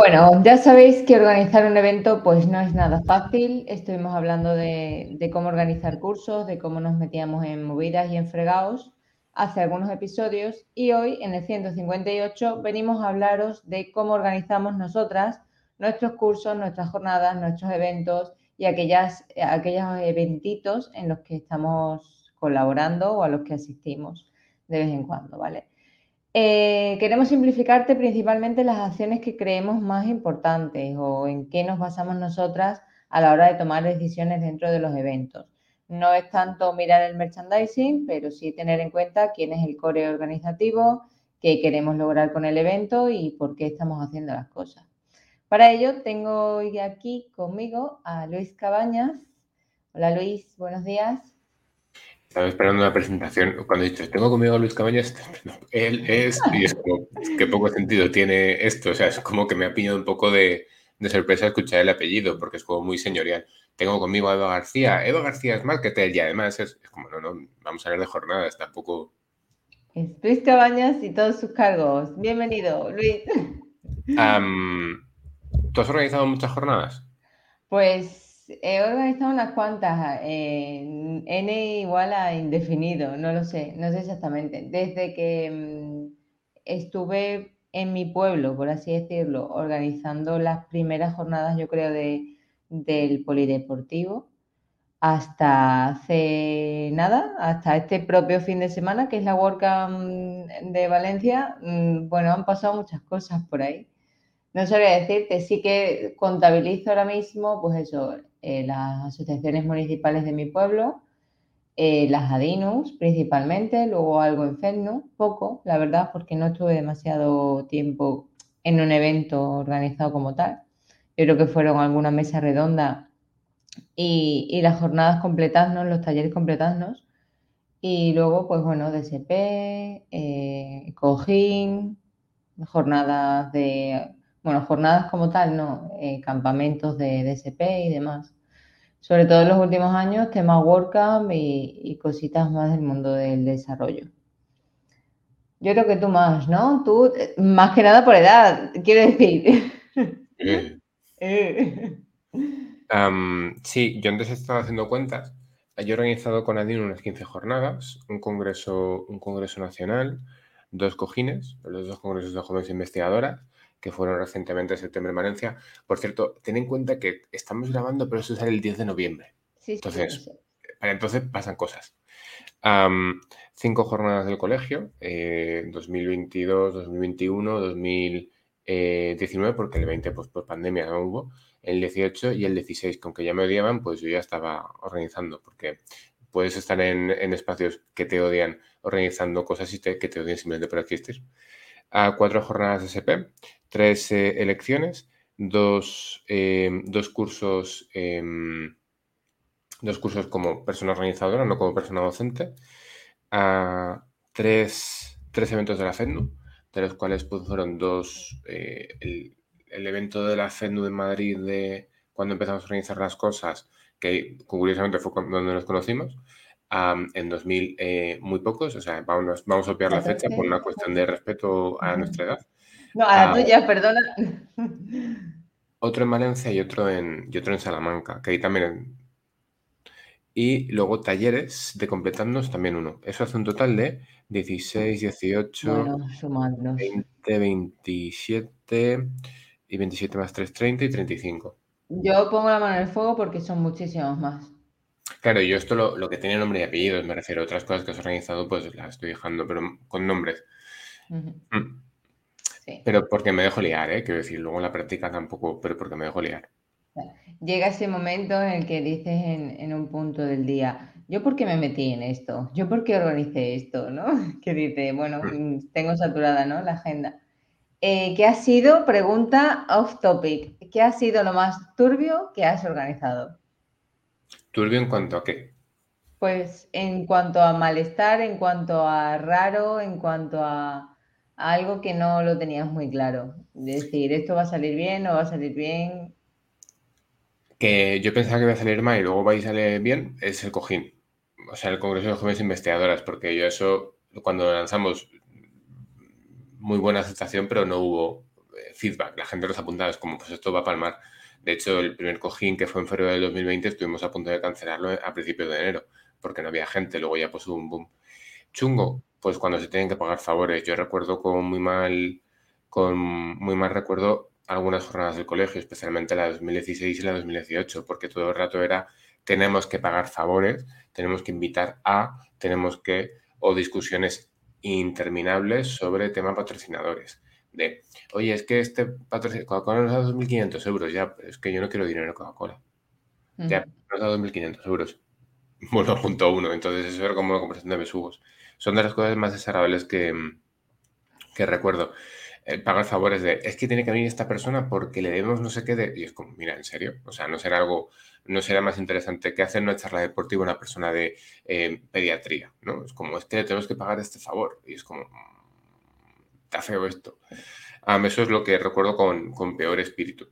Bueno, ya sabéis que organizar un evento pues no es nada fácil. Estuvimos hablando de, cómo organizar cursos, de cómo nos metíamos en movidas y en fregados hace algunos episodios y hoy en el 158 venimos a hablaros de cómo organizamos nosotras nuestros cursos, nuestras jornadas, nuestros eventos y aquellas, aquellos eventitos en los que estamos colaborando o a los que asistimos de vez en cuando, ¿vale? Eh, queremos simplificarte principalmente las acciones que creemos más importantes o en qué nos basamos nosotras a la hora de tomar decisiones dentro de los eventos. No es tanto mirar el merchandising, pero sí tener en cuenta quién es el core organizativo, qué queremos lograr con el evento y por qué estamos haciendo las cosas. Para ello tengo hoy aquí conmigo a Luis Cabañas. Hola Luis, buenos días. Estaba esperando una presentación. Cuando he dicho, tengo conmigo a Luis Cabañas, él es, y es como, qué poco sentido tiene esto. O sea, es como que me ha pillado un poco de, sorpresa escuchar el apellido, porque es como muy señorial. Tengo conmigo a Eva García. Eva García es marketer y además es, como, no, no, vamos a hablar de jornadas, tampoco. Es Luis Cabañas y todos sus cargos. Bienvenido, Luis. ¿Tú has organizado muchas jornadas? Pues he organizado unas cuantas, en N igual a indefinido, no lo sé, no sé exactamente. Desde que mm, estuve en mi pueblo, por así decirlo, organizando las primeras jornadas, yo creo, de, del polideportivo, hasta hace nada, hasta este propio fin de semana, que es la WordCamp de Valencia, mm, bueno, han pasado muchas cosas por ahí. No sabría decirte, sí que contabilizo ahora mismo, pues eso, eh, las asociaciones municipales de mi pueblo, eh, las ADINUS principalmente, luego algo en FEDNU, poco, la verdad, porque no estuve demasiado tiempo en un evento organizado como tal. Yo creo que fueron alguna mesa redonda y, las jornadas completarnos, los talleres completarnos. Y luego, pues bueno, DSP, eh, Cojín, jornadas de bueno, jornadas como tal, no, eh, campamentos de DSP y demás. Sobre todo en los últimos años, temas WordCamp y, cositas más del mundo del desarrollo. Yo creo que tú más, ¿no? Tú, eh, más que nada por edad, quiero decir. sí, yo antes estaba haciendo cuentas. Yo he organizado con Adin unas 15 jornadas, un congreso, un congreso nacional, dos cojines, los dos congresos de jóvenes investigadoras, que fueron recientemente en septiembre en Valencia. Por cierto, ten en cuenta que estamos grabando, pero eso sale el 10 de noviembre. entonces, para entonces pasan cosas. cinco jornadas del colegio, 2022, 2021, 2019, porque el 20 pues, por pandemia no hubo, el 18 y el 16, que aunque ya me odiaban, pues yo ya estaba organizando, porque puedes estar en, espacios que te odian organizando cosas y que te odian simplemente por existir. A cuatro jornadas de SP, tres eh, elecciones, dos, em, dos cursos, em, dos cursos como persona organizadora, no como persona docente, tres, tres, eventos de la FEDNU, de los cuales pues, fueron dos, eh, el, evento de la FEDNU de Madrid de cuando empezamos a organizar las cosas, que curiosamente fue donde nos conocimos, en 2000 eh, muy pocos, o sea, vamos, vamos a obviar la fecha por una cuestión de respeto a nuestra edad. No, a la ah, tuya, perdona. Otro en Valencia y otro en, y otro en Salamanca, que ahí también. Y luego talleres de completarnos también uno. Eso hace un total de 16, 18, 20, 27 y 27 más 3, 30 y 35. Yo pongo la mano en el fuego porque son muchísimos más. Claro, yo esto lo, que tiene nombre y apellidos, me refiero a otras cosas que has organizado, pues las estoy dejando, pero con nombres. Pero porque me dejo liar, ¿eh? Quiero decir, luego en la práctica tampoco, pero porque me dejo liar. Llega ese momento en el que dices en, un punto del día, ¿yo por qué me metí en esto? ¿Yo por qué organicé esto? ¿No? Que dice, bueno, mm. Mm, tengo saturada, ¿no? La agenda. Eh, ¿Qué ha sido, pregunta off topic, qué ha sido lo más turbio que has organizado? ¿Turbio en cuanto a qué? Pues en cuanto a malestar, en cuanto a raro, en cuanto a algo que no lo tenías muy claro. Decir, ¿esto va a salir bien o va a salir bien? Que yo pensaba que iba a salir mal y luego va a salir bien, es el cojín. O sea, el Congreso de Jóvenes Investigadoras, porque yo eso, cuando lo lanzamos, muy buena aceptación, pero no hubo eh, feedback, la gente los apuntaba, es como, pues esto va a palmar. De hecho, el primer cojín que fue en febrero del 2020 estuvimos a punto de cancelarlo a principios de enero, porque no había gente, luego ya pues hubo un boom. Chungo, pues cuando se tienen que pagar favores. Yo recuerdo con muy mal, con muy mal recuerdo algunas jornadas del colegio, especialmente la 2016 y la 2018, porque todo el rato era tenemos que pagar favores, tenemos que invitar a, tenemos que, o discusiones interminables sobre temas patrocinadores. De, oye, es que este patrocinador, Coca-Cola nos da 2.500 euros, ya, es que yo no quiero dinero de Coca-Cola. Ya, nos da 2.500 euros. Bueno, punto uno. Entonces, eso era como una conversación de besugos. Son de las cosas más desagradables que, que recuerdo. El pagar favores de, es que tiene que venir esta persona porque le debemos no sé qué de... Y es como, mira, en serio. O sea, no será algo, no será más interesante que hacer una charla deportiva a una persona de eh, pediatría, ¿no? Es como, es que tenemos que pagar este favor. Y es como, está feo esto. eso es lo que recuerdo con, con peor espíritu.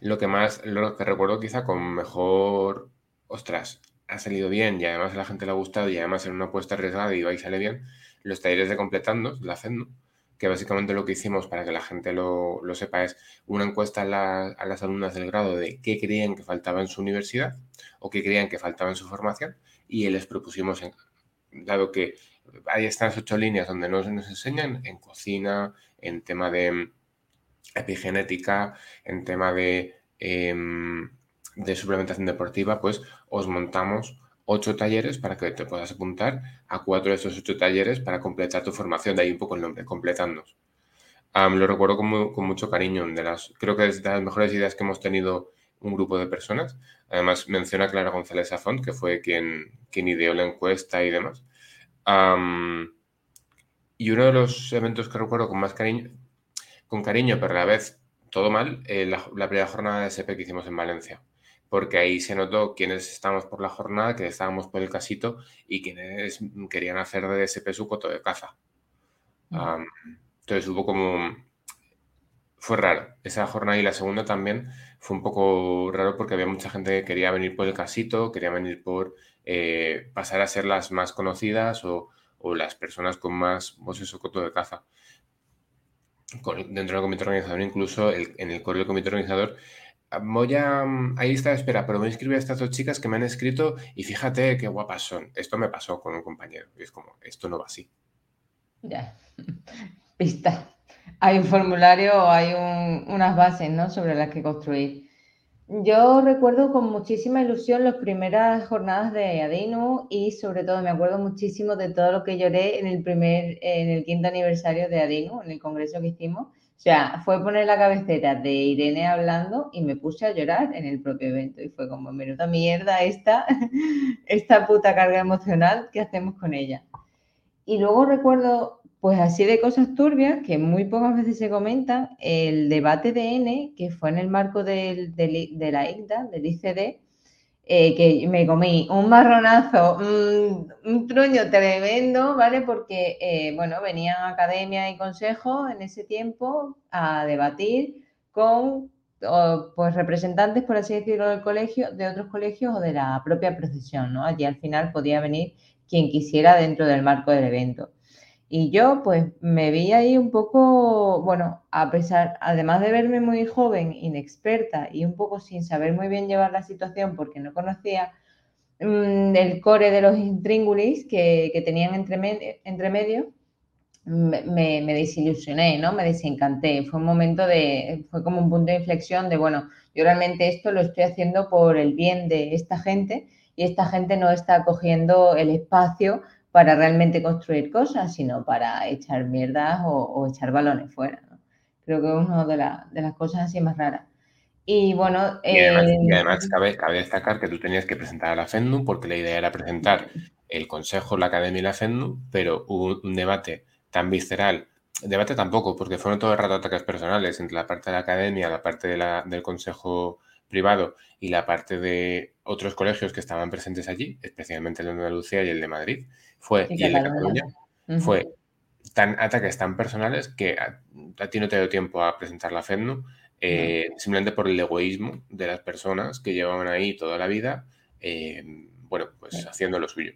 lo que más, lo que recuerdo quizá con mejor, ostras, ha salido bien y además a la gente le ha gustado y además en una apuesta arriesgada y va y sale bien, los talleres de completando, la FEDNO, que básicamente lo que hicimos para que la gente lo, sepa es una encuesta a, las alumnas del grado de qué creían que faltaba en su universidad o qué creían que faltaba en su formación y les propusimos, dado que hay estas ocho líneas donde nos, nos enseñan en cocina, en tema de epigenética, en tema de, em, de suplementación deportiva, pues os montamos ocho talleres para que te puedas apuntar a cuatro de esos ocho talleres para completar tu formación. De ahí un poco el nombre, completandos. lo recuerdo con, con, mucho cariño. De las, creo que es de las mejores ideas que hemos tenido un grupo de personas. Además, menciona Clara González Afont, que fue quien, quien ideó la encuesta y demás. Y uno de los eventos que recuerdo con más cariño, con cariño, pero a la vez todo mal, eh, la, la primera jornada de SP que hicimos en Valencia porque ahí se notó quiénes estábamos por la jornada, que estábamos por el casito y quienes querían hacer de ese su coto de caza. Mm. entonces hubo como... Fue raro. Esa jornada y la segunda también fue un poco raro porque había mucha gente que quería venir por el casito, quería venir por eh, pasar a ser las más conocidas o, las personas con más, pues eso, coto de caza. dentro del comité organizador, incluso en el correo del comité organizador, voy a. Mm, ahí está, espera, pero voy a inscribir a estas dos chicas que me han escrito y fíjate qué guapas son. Esto me pasó con un compañero. Y es como, esto no va así. Ya. Pista. Hay un formulario, hay unas bases, ¿no? Sobre las que construir. Yo recuerdo con muchísima ilusión las primeras jornadas de Adinu y sobre todo me acuerdo muchísimo de todo lo que lloré en el primer, en el quinto aniversario de Adinu, en el congreso que hicimos o sea, fue poner la cabecera de Irene hablando y me puse a llorar en el propio evento. Y fue como, menuda mierda esta, esta puta carga emocional que hacemos con ella. Y luego recuerdo, pues así de cosas turbias, que muy pocas veces se comentan, el debate de N, que fue en el marco de la ICDA, del ICD, eh, que me comí un marronazo, un truño tremendo, ¿vale? Porque, eh, bueno, venían academia y consejo en ese tiempo a debatir con pues representantes, por así decirlo, del colegio, de otros colegios o de la propia procesión, ¿no? Allí al final podía venir quien quisiera dentro del marco del evento. Y yo pues me vi ahí un poco, bueno, a pesar, además de verme muy joven, inexperta y un poco sin saber muy bien llevar la situación porque no conocía mm, el core de los intríngulis que, tenían entre, entre medio, me, me, desilusioné, ¿no? Me desencanté. Fue un momento de, fue como un punto de inflexión de, bueno, yo realmente esto lo estoy haciendo por el bien de esta gente y esta gente no está cogiendo el espacio para realmente construir cosas, sino para echar mierdas o, echar balones fuera. Creo que es una de, las cosas así más raras. Y bueno. Y además, eh, cabe, destacar que tú tenías que presentar a la FENDU porque la idea era presentar el Consejo, la Academia y la FENDU, pero hubo un debate tan visceral. Debate tampoco, porque fueron todo el rato ataques personales entre la parte de la Academia, la parte del Consejo privado y la parte de otros colegios que estaban presentes allí, especialmente el de Andalucía y el de Madrid, fue, y, el de Cataluña, fue tan ataques tan personales que a, ti no te dio tiempo a presentar la FEDNU, eh, simplemente por el egoísmo de las personas que llevaban ahí toda la vida, eh, bueno, pues haciendo lo suyo.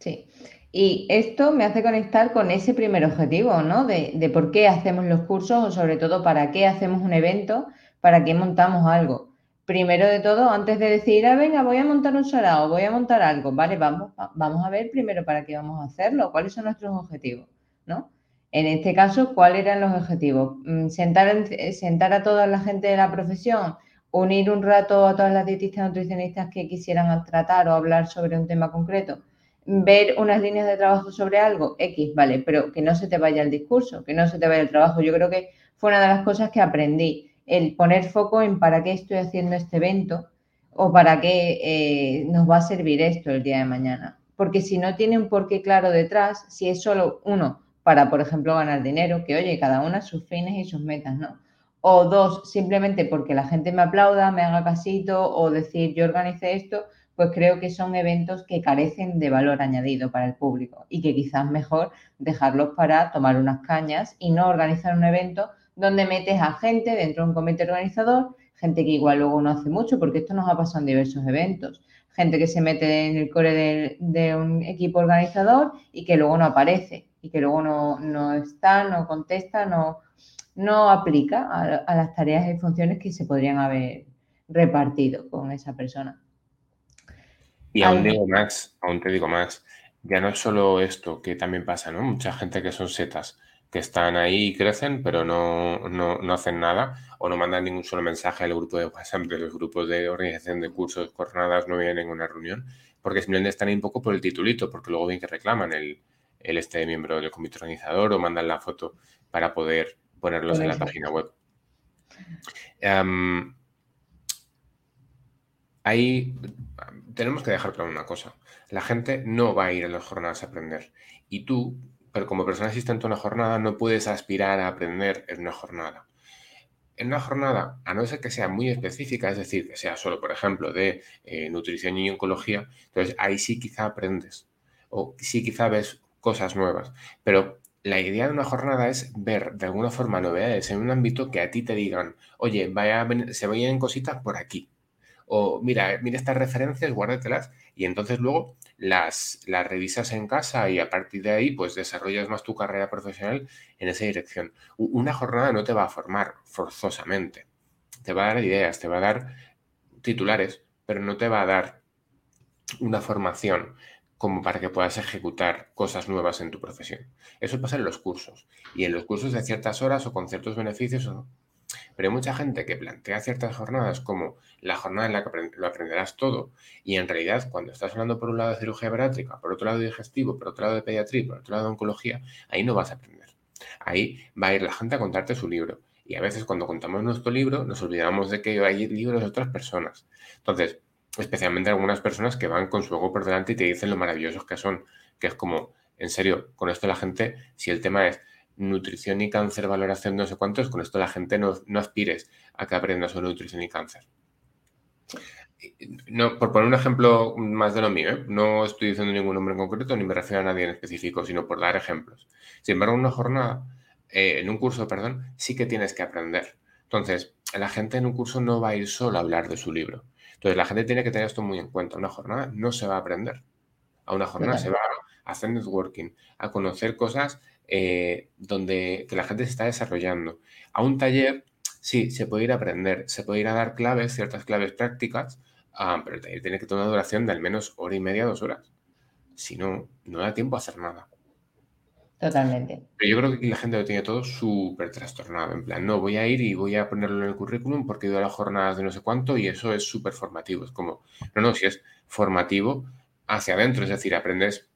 Sí. Y esto me hace conectar con ese primer objetivo, ¿no? De, de, por qué hacemos los cursos o sobre todo para qué hacemos un evento, para qué montamos algo. Primero de todo, antes de decir, ah, venga, voy a montar un sarao, voy a montar algo, vale, vamos, vamos a ver primero para qué vamos a hacerlo, cuáles son nuestros objetivos, ¿no? En este caso, ¿cuáles eran los objetivos? Mm, sentar, sentar a toda la gente de la profesión, unir un rato a todas las dietistas nutricionistas que quisieran tratar o hablar sobre un tema concreto ver unas líneas de trabajo sobre algo, X, vale, pero que no se te vaya el discurso, que no se te vaya el trabajo. Yo creo que fue una de las cosas que aprendí, el poner foco en para qué estoy haciendo este evento o para qué eh, nos va a servir esto el día de mañana. Porque si no tiene un porqué claro detrás, si es solo uno para, por ejemplo, ganar dinero, que oye, cada una sus fines y sus metas, ¿no? O dos, simplemente porque la gente me aplauda, me haga casito o decir yo organicé esto, pues creo que son eventos que carecen de valor añadido para el público y que quizás mejor dejarlos para tomar unas cañas y no organizar un evento donde metes a gente dentro de un comité organizador, gente que igual luego no hace mucho, porque esto nos ha pasado en diversos eventos, gente que se mete en el core de, un equipo organizador y que luego no aparece y que luego no, está, no contesta, no, no aplica a, a las tareas y funciones que se podrían haber repartido con esa persona. Y aún digo más, aún te digo más, ya no es solo esto que también pasa, ¿no? Mucha gente que son setas, que están ahí y crecen, pero no, no, hacen nada o no mandan ningún solo mensaje al grupo de WhatsApp de los grupos de organización de cursos, jornadas, no vienen a ninguna reunión, porque simplemente están ahí un poco por el titulito, porque luego bien que reclaman el, el este miembro del comité organizador o mandan la foto para poder ponerlos en la página web. ahí tenemos que dejar claro una cosa. La gente no va a ir a las jornadas a aprender. Y tú, pero como persona asistente a una jornada, no puedes aspirar a aprender en una jornada. En una jornada, a no ser que sea muy específica, es decir, que sea solo, por ejemplo, de eh, nutrición y oncología, entonces ahí sí quizá aprendes. O sí quizá ves cosas nuevas. Pero la idea de una jornada es ver de alguna forma novedades en un ámbito que a ti te digan, oye, vaya, se vayan cositas por aquí o mira, mira estas referencias, guárdatelas y entonces luego las, las revisas en casa y a partir de ahí pues desarrollas más tu carrera profesional en esa dirección. Una jornada no te va a formar forzosamente, te va a dar ideas, te va a dar titulares, pero no te va a dar una formación como para que puedas ejecutar cosas nuevas en tu profesión. Eso pasa en los cursos. Y en los cursos de ciertas horas o con ciertos beneficios pero hay mucha gente que plantea ciertas jornadas como la jornada en la que lo aprenderás todo y en realidad cuando estás hablando por un lado de cirugía bariátrica, por otro lado de digestivo, por otro lado de pediatría, por otro lado de oncología, ahí no vas a aprender. Ahí va a ir la gente a contarte su libro. Y a veces cuando contamos nuestro libro nos olvidamos de que hay libros de otras personas. Entonces, especialmente algunas personas que van con su ego por delante y te dicen lo maravillosos que son, que es como, en serio, con esto la gente, si el tema es, nutrición y cáncer, valoración no sé cuántos, con esto la gente no, aspires a que aprenda sobre nutrición y cáncer. No, por poner un ejemplo más de lo mío, ¿eh? no estoy diciendo ningún nombre en concreto ni me refiero a nadie en específico, sino por dar ejemplos. Sin embargo, en una jornada, eh, en un curso, perdón, sí que tienes que aprender. Entonces, la gente en un curso no va a ir solo a hablar de su libro. Entonces, la gente tiene que tener esto muy en cuenta. Una jornada no se va a aprender. A una jornada se va a hacer networking, a conocer cosas eh, donde que la gente se está desarrollando. A un taller, sí, se puede ir a aprender, se puede ir a dar claves, ciertas claves prácticas, ah, pero el taller tiene que tener una duración de al menos hora y media, dos horas. Si no, no da tiempo a hacer nada. Totalmente. Pero yo creo que la gente lo tiene todo súper trastornado. En plan, no, voy a ir y voy a ponerlo en el currículum porque he ido a las jornadas de no sé cuánto y eso es súper formativo. Es como, no, no, si es formativo hacia adentro, es decir, aprendes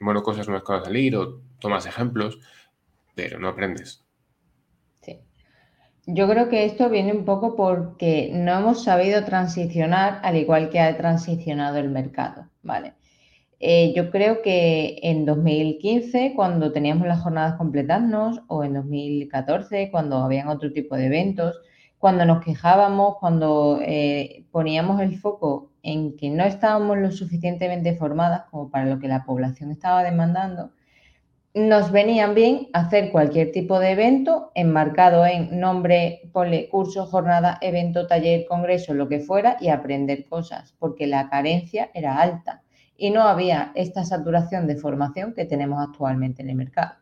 bueno, cosas nuevas que van a salir o tomas ejemplos, pero no aprendes. Sí. Yo creo que esto viene un poco porque no hemos sabido transicionar al igual que ha transicionado el mercado, ¿vale? Eh, yo creo que en 2015, cuando teníamos las jornadas completarnos, o en 2014, cuando habían otro tipo de eventos, cuando nos quejábamos, cuando eh, poníamos el foco en que no estábamos lo suficientemente formadas como para lo que la población estaba demandando, nos venían bien hacer cualquier tipo de evento enmarcado en nombre, ponle curso, jornada, evento, taller, congreso, lo que fuera y aprender cosas, porque la carencia era alta y no había esta saturación de formación que tenemos actualmente en el mercado.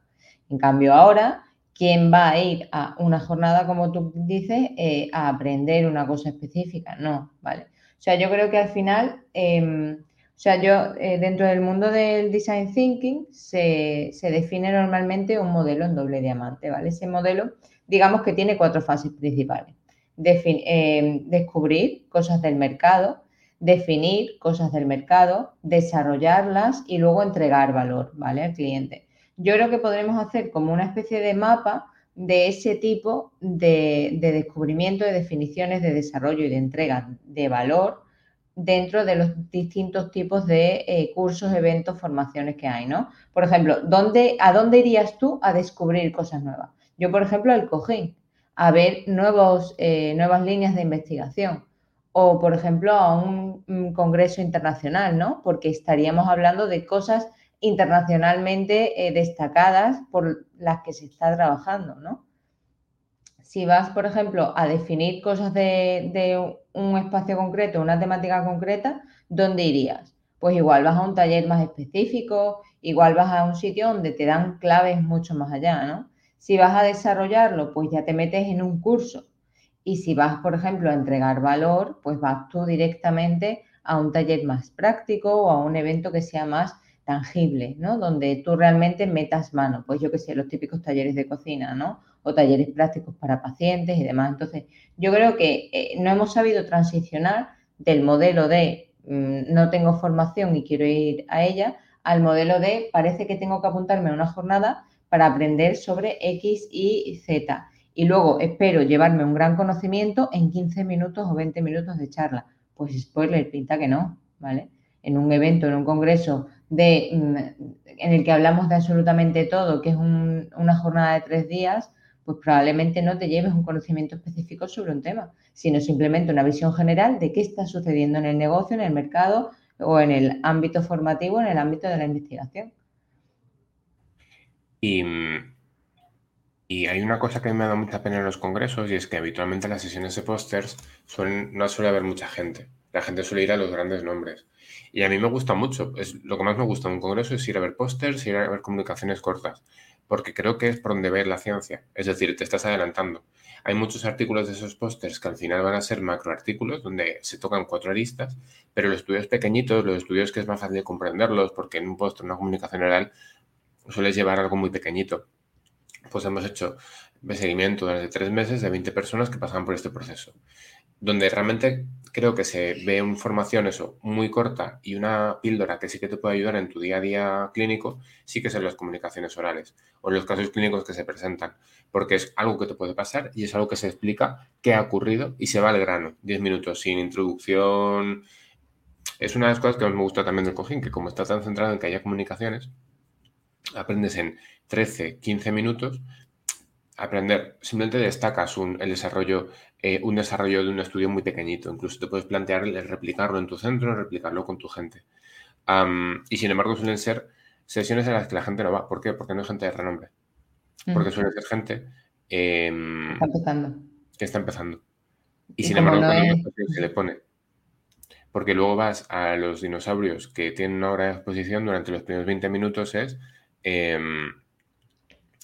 En cambio, ahora, ¿quién va a ir a una jornada, como tú dices, eh, a aprender una cosa específica? No, ¿vale? O sea, yo creo que al final, em, o sea, yo eh, dentro del mundo del design thinking se, se define normalmente un modelo en doble diamante, ¿vale? Ese modelo, digamos que tiene cuatro fases principales. Em, descubrir cosas del mercado, definir cosas del mercado, desarrollarlas y luego entregar valor, ¿vale? Al cliente. Yo creo que podremos hacer como una especie de mapa de ese tipo de, descubrimiento, de definiciones de desarrollo y de entrega de valor dentro de los distintos tipos de eh, cursos, eventos, formaciones que hay, ¿no? Por ejemplo, ¿dónde, ¿a dónde irías tú a descubrir cosas nuevas? Yo, por ejemplo, al cojín, a ver nuevos, eh, nuevas líneas de investigación o, por ejemplo, a un, congreso internacional, ¿no? Porque estaríamos hablando de cosas internacionalmente eh, destacadas por las que se está trabajando, ¿no? Si vas, por ejemplo, a definir cosas de, un espacio concreto, una temática concreta, ¿dónde irías? Pues igual vas a un taller más específico, igual vas a un sitio donde te dan claves mucho más allá, ¿no? Si vas a desarrollarlo, pues ya te metes en un curso y si vas, por ejemplo, a entregar valor, pues vas tú directamente a un taller más práctico o a un evento que sea más tangible, ¿no? Donde tú realmente metas mano, pues yo que sé, los típicos talleres de cocina, ¿no? O talleres prácticos para pacientes y demás. Entonces, yo creo que eh, no hemos sabido transicionar del modelo de mm, no tengo formación y quiero ir a ella al modelo de parece que tengo que apuntarme a una jornada para aprender sobre X y Z y luego espero llevarme un gran conocimiento en 15 minutos o 20 minutos de charla. Pues spoiler, pinta que no, ¿vale? En un evento, en un congreso de, mm, en el que hablamos de absolutamente todo, que es una jornada de tres días, pues probablemente no te lleves un conocimiento específico sobre un tema, sino simplemente una visión general de qué está sucediendo en el negocio, en el mercado o en el ámbito formativo, en el ámbito de la investigación. Y y hay una cosa que me ha dado mucha pena en los congresos y es que habitualmente en las sesiones de pósters no suele haber mucha gente. La gente suele ir a los grandes nombres. Y a mí me gusta mucho. Es, lo que más me gusta en un congreso es ir a ver pósters, ir a ver comunicaciones cortas, porque creo que es por donde ver la ciencia. Es decir, te estás adelantando. Hay muchos artículos de esos pósters que al final van a ser macroartículos donde se tocan cuatro aristas, pero los estudios pequeñitos, los estudios que es más fácil de comprenderlos, porque en un póster, una comunicación oral, sueles llevar algo muy pequeñito pues hemos hecho de seguimiento durante tres meses de 20 personas que pasaban por este proceso, donde realmente creo que se ve una formación eso muy corta y una píldora que sí que te puede ayudar en tu día a día clínico, sí que son las comunicaciones orales o los casos clínicos que se presentan, porque es algo que te puede pasar y es algo que se explica qué ha ocurrido y se va al grano, 10 minutos sin introducción. Es una de las cosas que más me gusta también del cojín, que como está tan centrado en que haya comunicaciones, aprendes en 13, 15 minutos, aprender, simplemente destacas el desarrollo, eh, un desarrollo de un estudio muy pequeñito. Incluso te puedes plantear el replicarlo en tu centro, replicarlo con tu gente. y sin embargo suelen ser sesiones en las que la gente no va. ¿Por qué? Porque no es gente de renombre. Porque suele ser gente em, está empezando. que está empezando. Y, sin embargo, se le pone. Porque luego vas a los dinosaurios que tienen una hora de exposición durante los primeros 20 minutos es em,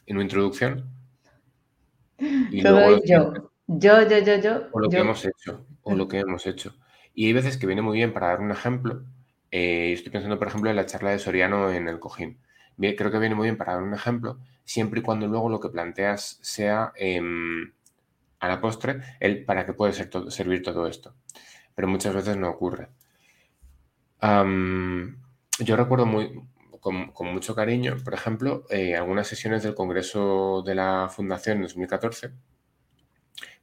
en una introducción. Y luego yo. Yo, yo, yo, yo. O lo que hemos hecho. O lo que hemos hecho. Y hay veces que viene muy bien para dar un ejemplo. Eh, estoy pensando, por ejemplo, en la charla de Soriano en el Cojín. creo que viene muy bien para dar un ejemplo, siempre y cuando luego lo que planteas sea em, a la postre el para qué puede ser servir todo esto. Pero muchas veces no ocurre. yo recuerdo muy, con, mucho cariño, por ejemplo, eh, algunas sesiones del Congreso de la Fundación en 2014,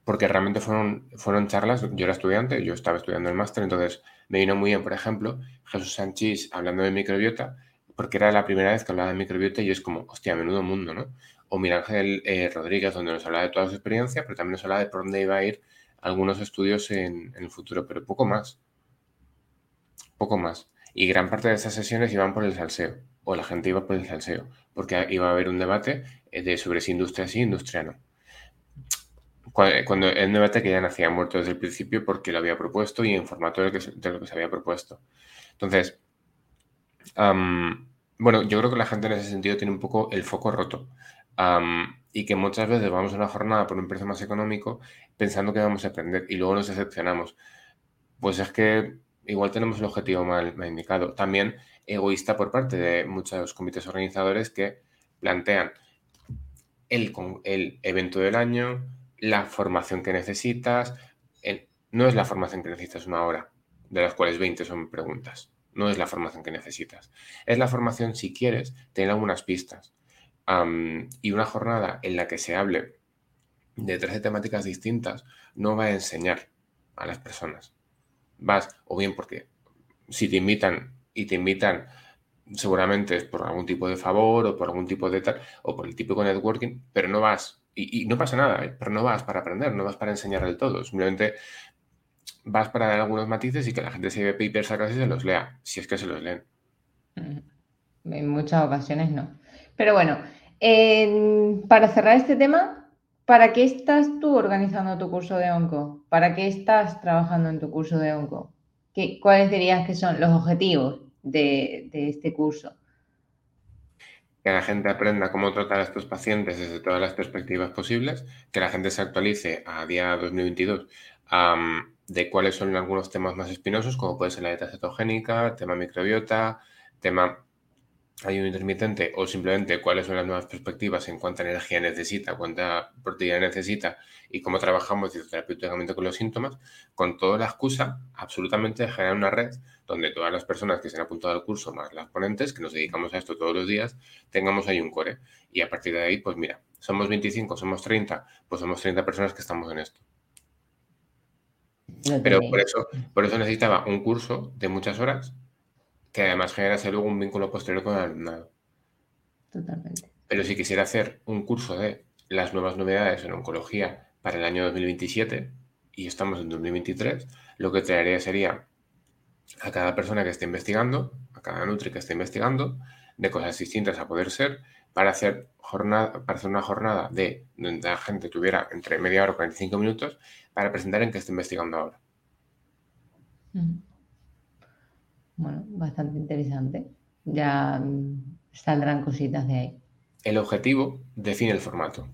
porque realmente fueron, fueron charlas, yo era estudiante, yo estaba estudiando el máster, entonces me vino muy bien, por ejemplo, Jesús Sánchez hablando de microbiota, porque era la primera vez que hablaba de microbiota y es como, hostia, menudo mundo, ¿no? O Miguel Ángel eh, Rodríguez, donde nos hablaba de toda su experiencia, pero también nos hablaba de por dónde iba a ir algunos estudios en, en el futuro, pero poco más. Poco más. Y gran parte de esas sesiones iban por el salseo, o la gente iba por el salseo, porque iba a haber un debate eh, de sobre si industria sí, industria no. Cuando, un debate que ya nacía muerto desde el principio porque lo había propuesto y en formato de, lo que se había propuesto. Entonces, bueno, yo creo que la gente en ese sentido tiene un poco el foco roto. y que muchas veces vamos a una jornada por un precio más económico pensando que vamos a aprender y luego nos decepcionamos. Pues es que igual tenemos el objetivo mal, indicado. También egoísta por parte de muchos comités organizadores que plantean el, el evento del año, la formación que necesitas. no es la formación que necesitas una hora, de las cuales 20 son preguntas. No es la formación que necesitas. Es la formación, si quieres, tener algunas pistas. y una jornada en la que se hable de 13 temáticas distintas no va a enseñar a las personas. Vas, o bien porque si te invitan y te invitan seguramente es por algún tipo de favor o por algún tipo de tal, o por el típico networking, pero no vas, y, no pasa nada, ¿eh? pero no vas para aprender, no vas para enseñar del todo, simplemente vas para dar algunos matices y que la gente se lleve papers a casa y se los lea, si es que se los leen. En muchas ocasiones no. Pero bueno, para cerrar este tema, ¿para qué estás tú organizando tu curso de onco? ¿Para qué estás trabajando en tu curso de onco? ¿Qué, ¿Cuáles dirías que son los objetivos de, este curso? Que la gente aprenda cómo tratar a estos pacientes desde todas las perspectivas posibles, que la gente se actualice a día 2022 de cuáles son algunos temas más espinosos, como puede ser la dieta cetogénica, tema microbiota, tema ayuno intermitente o simplemente cuáles son las nuevas perspectivas en cuánta energía necesita, cuánta proteína necesita y cómo trabajamos terapéuticamente con los síntomas, con toda la excusa absolutamente de generar una red donde todas las personas que se han apuntado al curso, más las ponentes, que nos dedicamos a esto todos los días, tengamos ahí un core. Y a partir de ahí, pues mira, somos 25, somos 30, pues somos 30 personas que estamos en esto. Pero por eso, por eso necesitaba un curso de muchas horas que además generase luego un vínculo posterior con el alumnado. Totalmente. Pero si quisiera hacer un curso de las nuevas novedades en oncología para el año 2027 y estamos en 2023, lo que traería sería a cada persona que esté investigando, a cada Nutri que esté investigando, de cosas distintas a poder ser, para hacer, jornada, para hacer una jornada de donde la gente tuviera entre media hora y 45 minutos para presentar en qué está investigando ahora. Bueno, bastante interesante. Ya mm, saldrán cositas de ahí. El objetivo define el formato.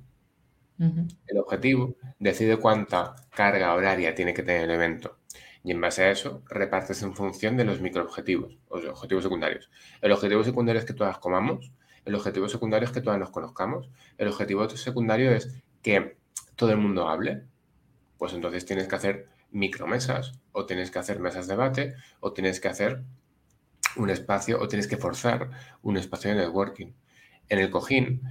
El objetivo decide cuánta carga horaria tiene que tener el evento. Y en base a eso, repartes en función de los microobjetivos o los objetivos secundarios. El objetivo secundario es que todas comamos. El objetivo secundario es que todas nos conozcamos. El objetivo secundario es que todo el mundo hable. Pues entonces tienes que hacer micromesas o tienes que hacer mesas de debate o tienes que hacer un espacio o tienes que forzar un espacio de networking. En el cojín,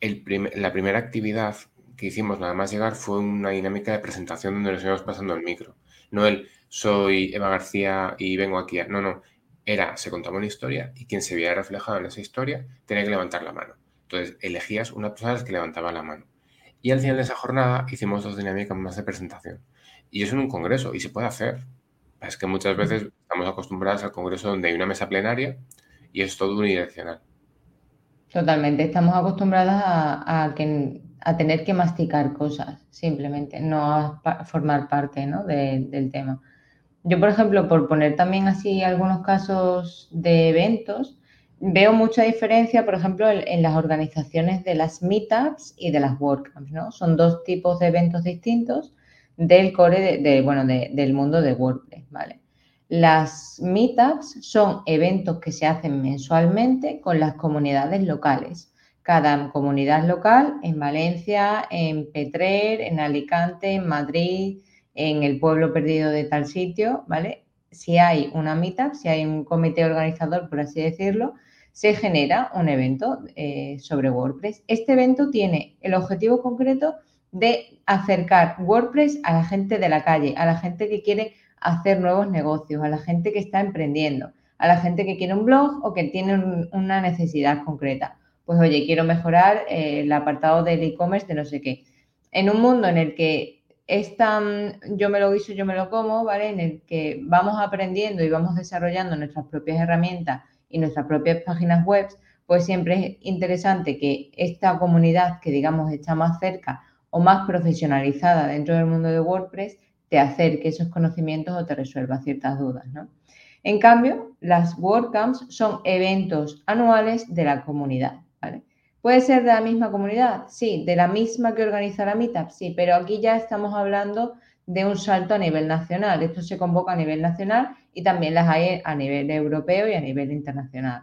la primera actividad que hicimos nada más llegar fue una dinámica de presentación donde nos íbamos pasando el micro. No el soy Eva García y vengo aquí. No, no. Era, se contaba una historia y quien se viera reflejado en esa historia tenía que levantar la mano. Entonces elegías una persona que levantaba la mano. Y al final de esa jornada hicimos dos dinámicas más de presentación. Y eso en un congreso, y se puede hacer. Es que muchas veces estamos acostumbrados al congreso donde hay una mesa plenaria y es todo unidireccional. Totalmente, estamos acostumbradas a, que, a tener que masticar cosas, simplemente, no a formar parte del tema. Yo, por ejemplo, por poner también así algunos casos de eventos, veo mucha diferencia, por ejemplo, en, las organizaciones de las meetups y de las WordCamps, ¿no? Son dos tipos de eventos distintos del core de, bueno, del mundo de WordPress, ¿vale? Las meetups son eventos que se hacen mensualmente con las comunidades locales. Cada comunidad local en Valencia, en Petrer, en Alicante, en Madrid, en el pueblo perdido de tal sitio, ¿vale? Si hay una meetup, si hay un comité organizador, por así decirlo, se genera un evento eh, sobre WordPress. Este evento tiene el objetivo concreto de acercar WordPress a la gente de la calle, a la gente que quiere hacer nuevos negocios, a la gente que está emprendiendo, a la gente que quiere un blog o que tiene una necesidad concreta. Pues oye, quiero mejorar eh, el apartado del e-commerce de no sé qué. En un mundo en el que es yo me lo guiso, yo me lo como, ¿vale? En el que vamos aprendiendo y vamos desarrollando nuestras propias herramientas y nuestras propias páginas web, pues siempre es interesante que esta comunidad que digamos está más cerca o más profesionalizada dentro del mundo de WordPress te acerque esos conocimientos o te resuelva ciertas dudas, ¿no? En cambio, las WordCamps son eventos anuales de la comunidad. ¿Puede ser de la misma comunidad? Sí. ¿De la misma que organiza la Meetup? Sí, pero aquí ya estamos hablando de un salto a nivel nacional. Esto se convoca a nivel nacional y también las hay a nivel europeo y a nivel internacional.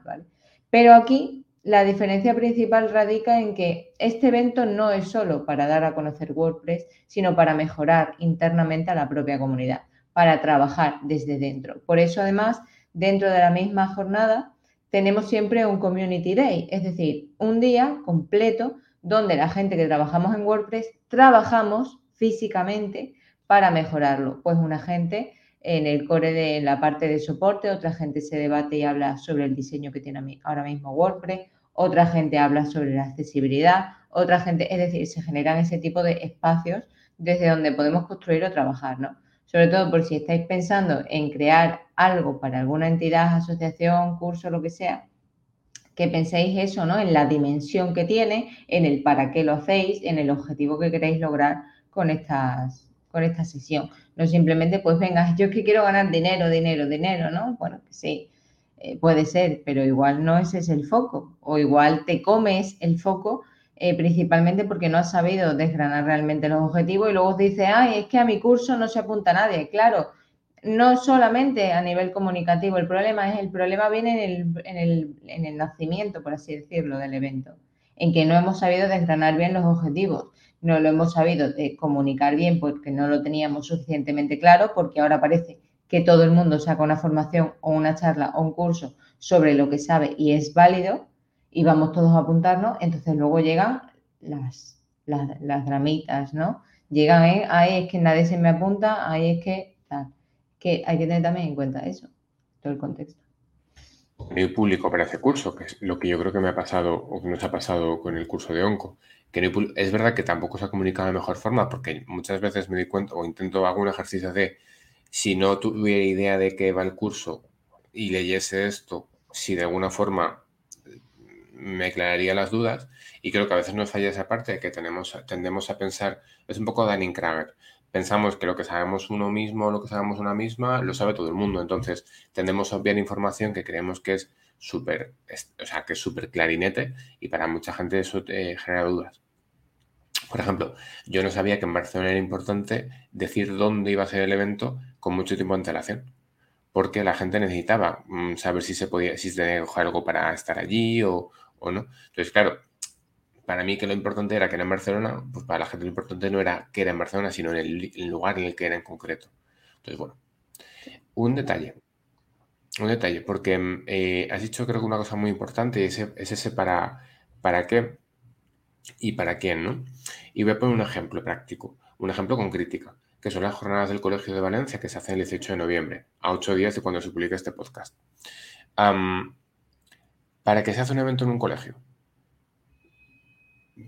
Pero aquí la diferencia principal radica en que este evento no es solo para dar a conocer WordPress, sino para mejorar internamente a la propia comunidad, para trabajar desde dentro. Por eso, además, dentro de la misma jornada, tenemos siempre un Community Day, es decir, un día completo donde la gente que trabajamos en WordPress trabajamos físicamente para mejorarlo. Pues una gente en el core de la parte de soporte, otra gente se debate y habla sobre el diseño que tiene ahora mismo WordPress, otra gente habla sobre la accesibilidad, otra gente, es decir, se generan ese tipo de espacios desde donde podemos construir o trabajar, ¿no? Sobre todo por si estáis pensando en crear algo para alguna entidad, asociación, curso, lo que sea, que penséis eso, ¿no? En la dimensión que tiene, en el para qué lo hacéis, en el objetivo que queréis lograr con estas, con esta sesión. No simplemente, pues venga, yo es que quiero ganar dinero, dinero, dinero, ¿no? Bueno, que sí, eh, puede ser, pero igual no ese es el foco. O igual te comes el foco eh, principalmente porque no has sabido desgranar realmente los objetivos y luego dices, ay, es que a mi curso no se apunta nadie. Claro, no solamente a nivel comunicativo, el problema es, el problema viene en el, en el, en el nacimiento, por así decirlo, del evento, en que no hemos sabido desgranar bien los objetivos no lo hemos sabido de comunicar bien porque no lo teníamos suficientemente claro, porque ahora parece que todo el mundo saca una formación o una charla o un curso sobre lo que sabe y es válido y vamos todos a apuntarnos, entonces luego llegan las, las, dramitas, ¿no? Llegan, ¿eh? ahí es que nadie se me apunta, ahí es que tal. Que hay que tener también en cuenta eso, todo el contexto. El público para ese curso, que es lo que yo creo que me ha pasado o que nos ha pasado con el curso de Onco que es verdad que tampoco se ha comunicado de mejor forma porque muchas veces me doy cuenta o intento hago un ejercicio de si no tuviera idea de qué va el curso y leyese esto, si de alguna forma me aclararía las dudas y creo que a veces nos falla esa parte que tenemos, tendemos a pensar, es un poco Danning Kramer, pensamos que lo que sabemos uno mismo, lo que sabemos una misma, lo sabe todo el mundo, entonces tendemos a obviar información que creemos que es súper, o sea, que es súper clarinete y para mucha gente eso te genera dudas. Por ejemplo, yo no sabía que en Barcelona era importante decir dónde iba a ser el evento con mucho tiempo de antelación, porque la gente necesitaba mm, saber si se podía, si se tenía que coger algo para estar allí o, no. Entonces, claro, para mí que lo importante era que era en Barcelona, pues para la gente lo importante no era que era en Barcelona, sino en el lugar en el que era en concreto. Entonces, bueno, un detalle un detalle, porque eh, has dicho creo que una cosa muy importante es, ese para, para qué y para quién, ¿no? Y voy a poner un ejemplo práctico, un ejemplo con crítica, que son las jornadas del Colegio de Valencia que se hacen el 18 de noviembre, a ocho días de cuando se publica este podcast. ¿Para qué se hace un evento en un colegio?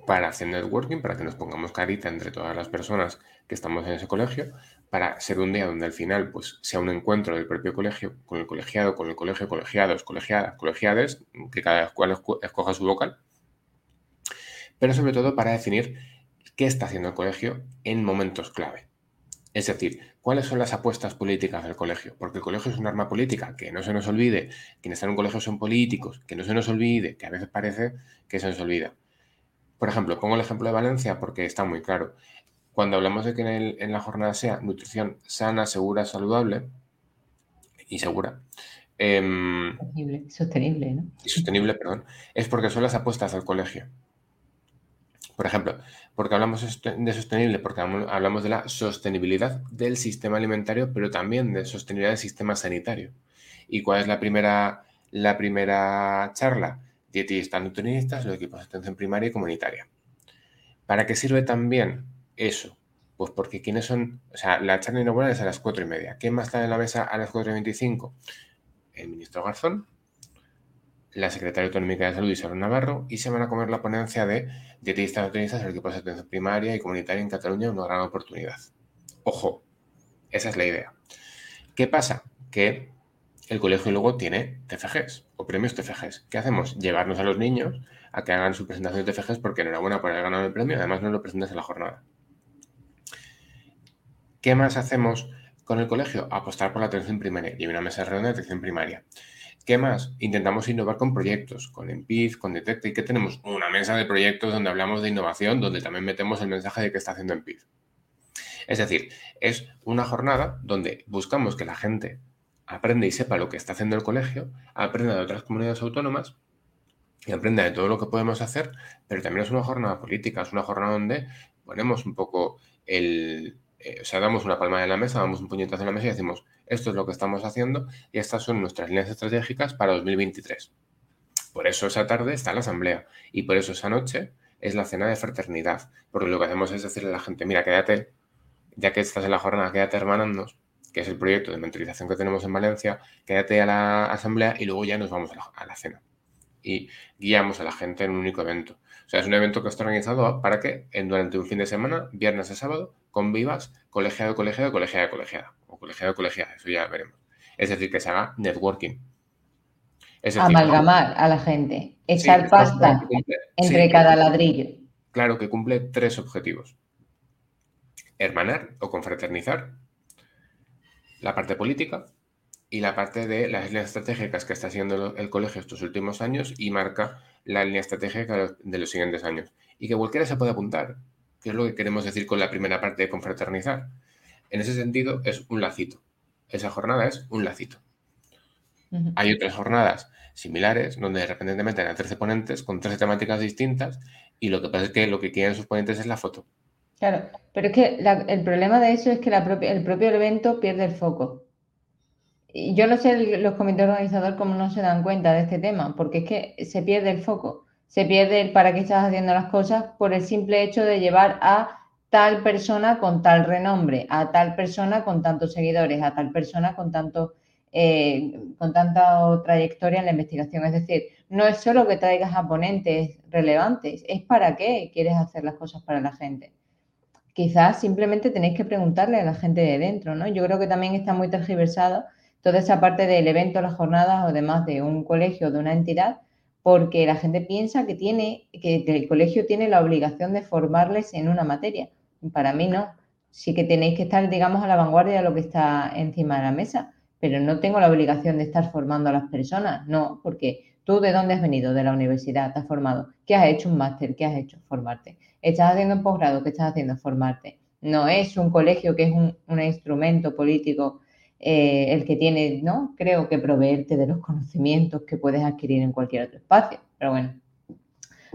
Para hacer networking, para que nos pongamos carita entre todas las personas que estamos en ese colegio, para ser un día donde al final pues, sea un encuentro del propio colegio con el colegiado, con el colegio, colegiados, colegiadas, colegiades, que cada cual escoja su vocal, pero sobre todo para definir qué está haciendo el colegio en momentos clave. Es decir, cuáles son las apuestas políticas del colegio, porque el colegio es un arma política, que no se nos olvide, quienes están en un colegio son políticos, que no se nos olvide, que a veces parece que se nos olvida. Por ejemplo, pongo el ejemplo de Valencia porque está muy claro. Cuando hablamos de que en, la jornada sea nutrición sana, segura, saludable y segura. Em, sostenible, ¿no? sostenible, perdón. Es porque son las apuestas del colegio. Por ejemplo, porque hablamos de sostenible, porque hablamos de la sostenibilidad del sistema alimentario, pero también de sostenibilidad del sistema sanitario. ¿Y cuál es la primera, la primera charla? Dietistas, nutricionistas, los equipos de atención primaria y comunitaria. ¿Para qué sirve también eso, pues porque quienes son, o sea, la charla inaugural es a las cuatro y media. ¿Quién a estar en la mesa a las cuatro y veinticinco? El ministro Garzón, la secretaria autonómica de salud Isabel Navarro y se van a comer la ponencia de dietistas nutricionistas del equipo de atención primaria y comunitaria en Cataluña, una gran oportunidad. Ojo, esa es la idea. ¿Qué pasa? Que el colegio luego tiene TFGs o premios TFGs. ¿Qué hacemos? Llevarnos a los niños a que hagan su presentación de TFGs porque enhorabuena por haber ganado el premio, además no lo presentas en la jornada. ¿Qué más hacemos con el colegio? Apostar por la atención primaria y una mesa redonda de atención primaria. ¿Qué más? Intentamos innovar con proyectos, con EMPID, con Detecta y que tenemos una mesa de proyectos donde hablamos de innovación, donde también metemos el mensaje de qué está haciendo EMPID. Es decir, es una jornada donde buscamos que la gente aprenda y sepa lo que está haciendo el colegio, aprenda de otras comunidades autónomas y aprenda de todo lo que podemos hacer, pero también es una jornada política, es una jornada donde ponemos un poco el, eh, o sea, damos una palma en la mesa, damos un puñetazo en la mesa y decimos, esto es lo que estamos haciendo y estas son nuestras líneas estratégicas para 2023. Por eso esa tarde está la asamblea y por eso esa noche es la cena de fraternidad, porque lo que hacemos es decirle a la gente, mira, quédate, ya que estás en la jornada, quédate hermanándonos, que es el proyecto de mentorización que tenemos en Valencia, quédate a la asamblea y luego ya nos vamos a la cena y guiamos a la gente en un único evento. O sea, es un evento que está organizado para que en, durante un fin de semana, viernes a sábado, convivas colegiado, colegiado, colegiada, colegiada. O colegiado, colegiada, eso ya veremos. Es decir, que se haga networking. Amalgamar a la gente, echar pasta entre cada ladrillo. Claro que cumple tres objetivos. Hermanar o confraternizar la parte política, y la parte de las líneas estratégicas que está haciendo el colegio estos últimos años y marca la línea estratégica de los siguientes años. Y que cualquiera se puede apuntar, que es lo que queremos decir con la primera parte de confraternizar. En ese sentido, es un lacito. Esa jornada es un lacito. Hay otras jornadas similares donde de repente meten a 13 ponentes con 13 temáticas distintas y lo que pasa es que lo que quieren sus ponentes es la foto. Claro, pero es que el problema de eso es que el propio evento pierde el foco yo no sé los comités organizadores cómo no se dan cuenta de este tema, porque es que se pierde el foco, se pierde el para qué estás haciendo las cosas por el simple hecho de llevar a tal persona con tal renombre, a tal persona con tantos seguidores, a tal persona con tanto eh, con tanta trayectoria en la investigación. Es decir, no es solo que traigas a ponentes relevantes, es para qué quieres hacer las cosas para la gente. Quizás simplemente tenéis que preguntarle a la gente de dentro, ¿no? Yo creo que también está muy tergiversado toda esa parte del evento, las jornadas o demás de un colegio o de una entidad, porque la gente piensa que tiene, que el colegio tiene la obligación de formarles en una materia. Para mí no. Sí que tenéis que estar, digamos, a la vanguardia de lo que está encima de la mesa, pero no tengo la obligación de estar formando a las personas, no, porque tú de dónde has venido, de la universidad, te has formado, ¿qué has hecho un máster? ¿Qué has hecho? Formarte. ¿Estás haciendo un posgrado? ¿Qué estás haciendo? Formarte. No es un colegio que es un, instrumento político eh, el que tiene, ¿no? Creo que proveerte de los conocimientos que puedes adquirir en cualquier otro espacio. Pero bueno.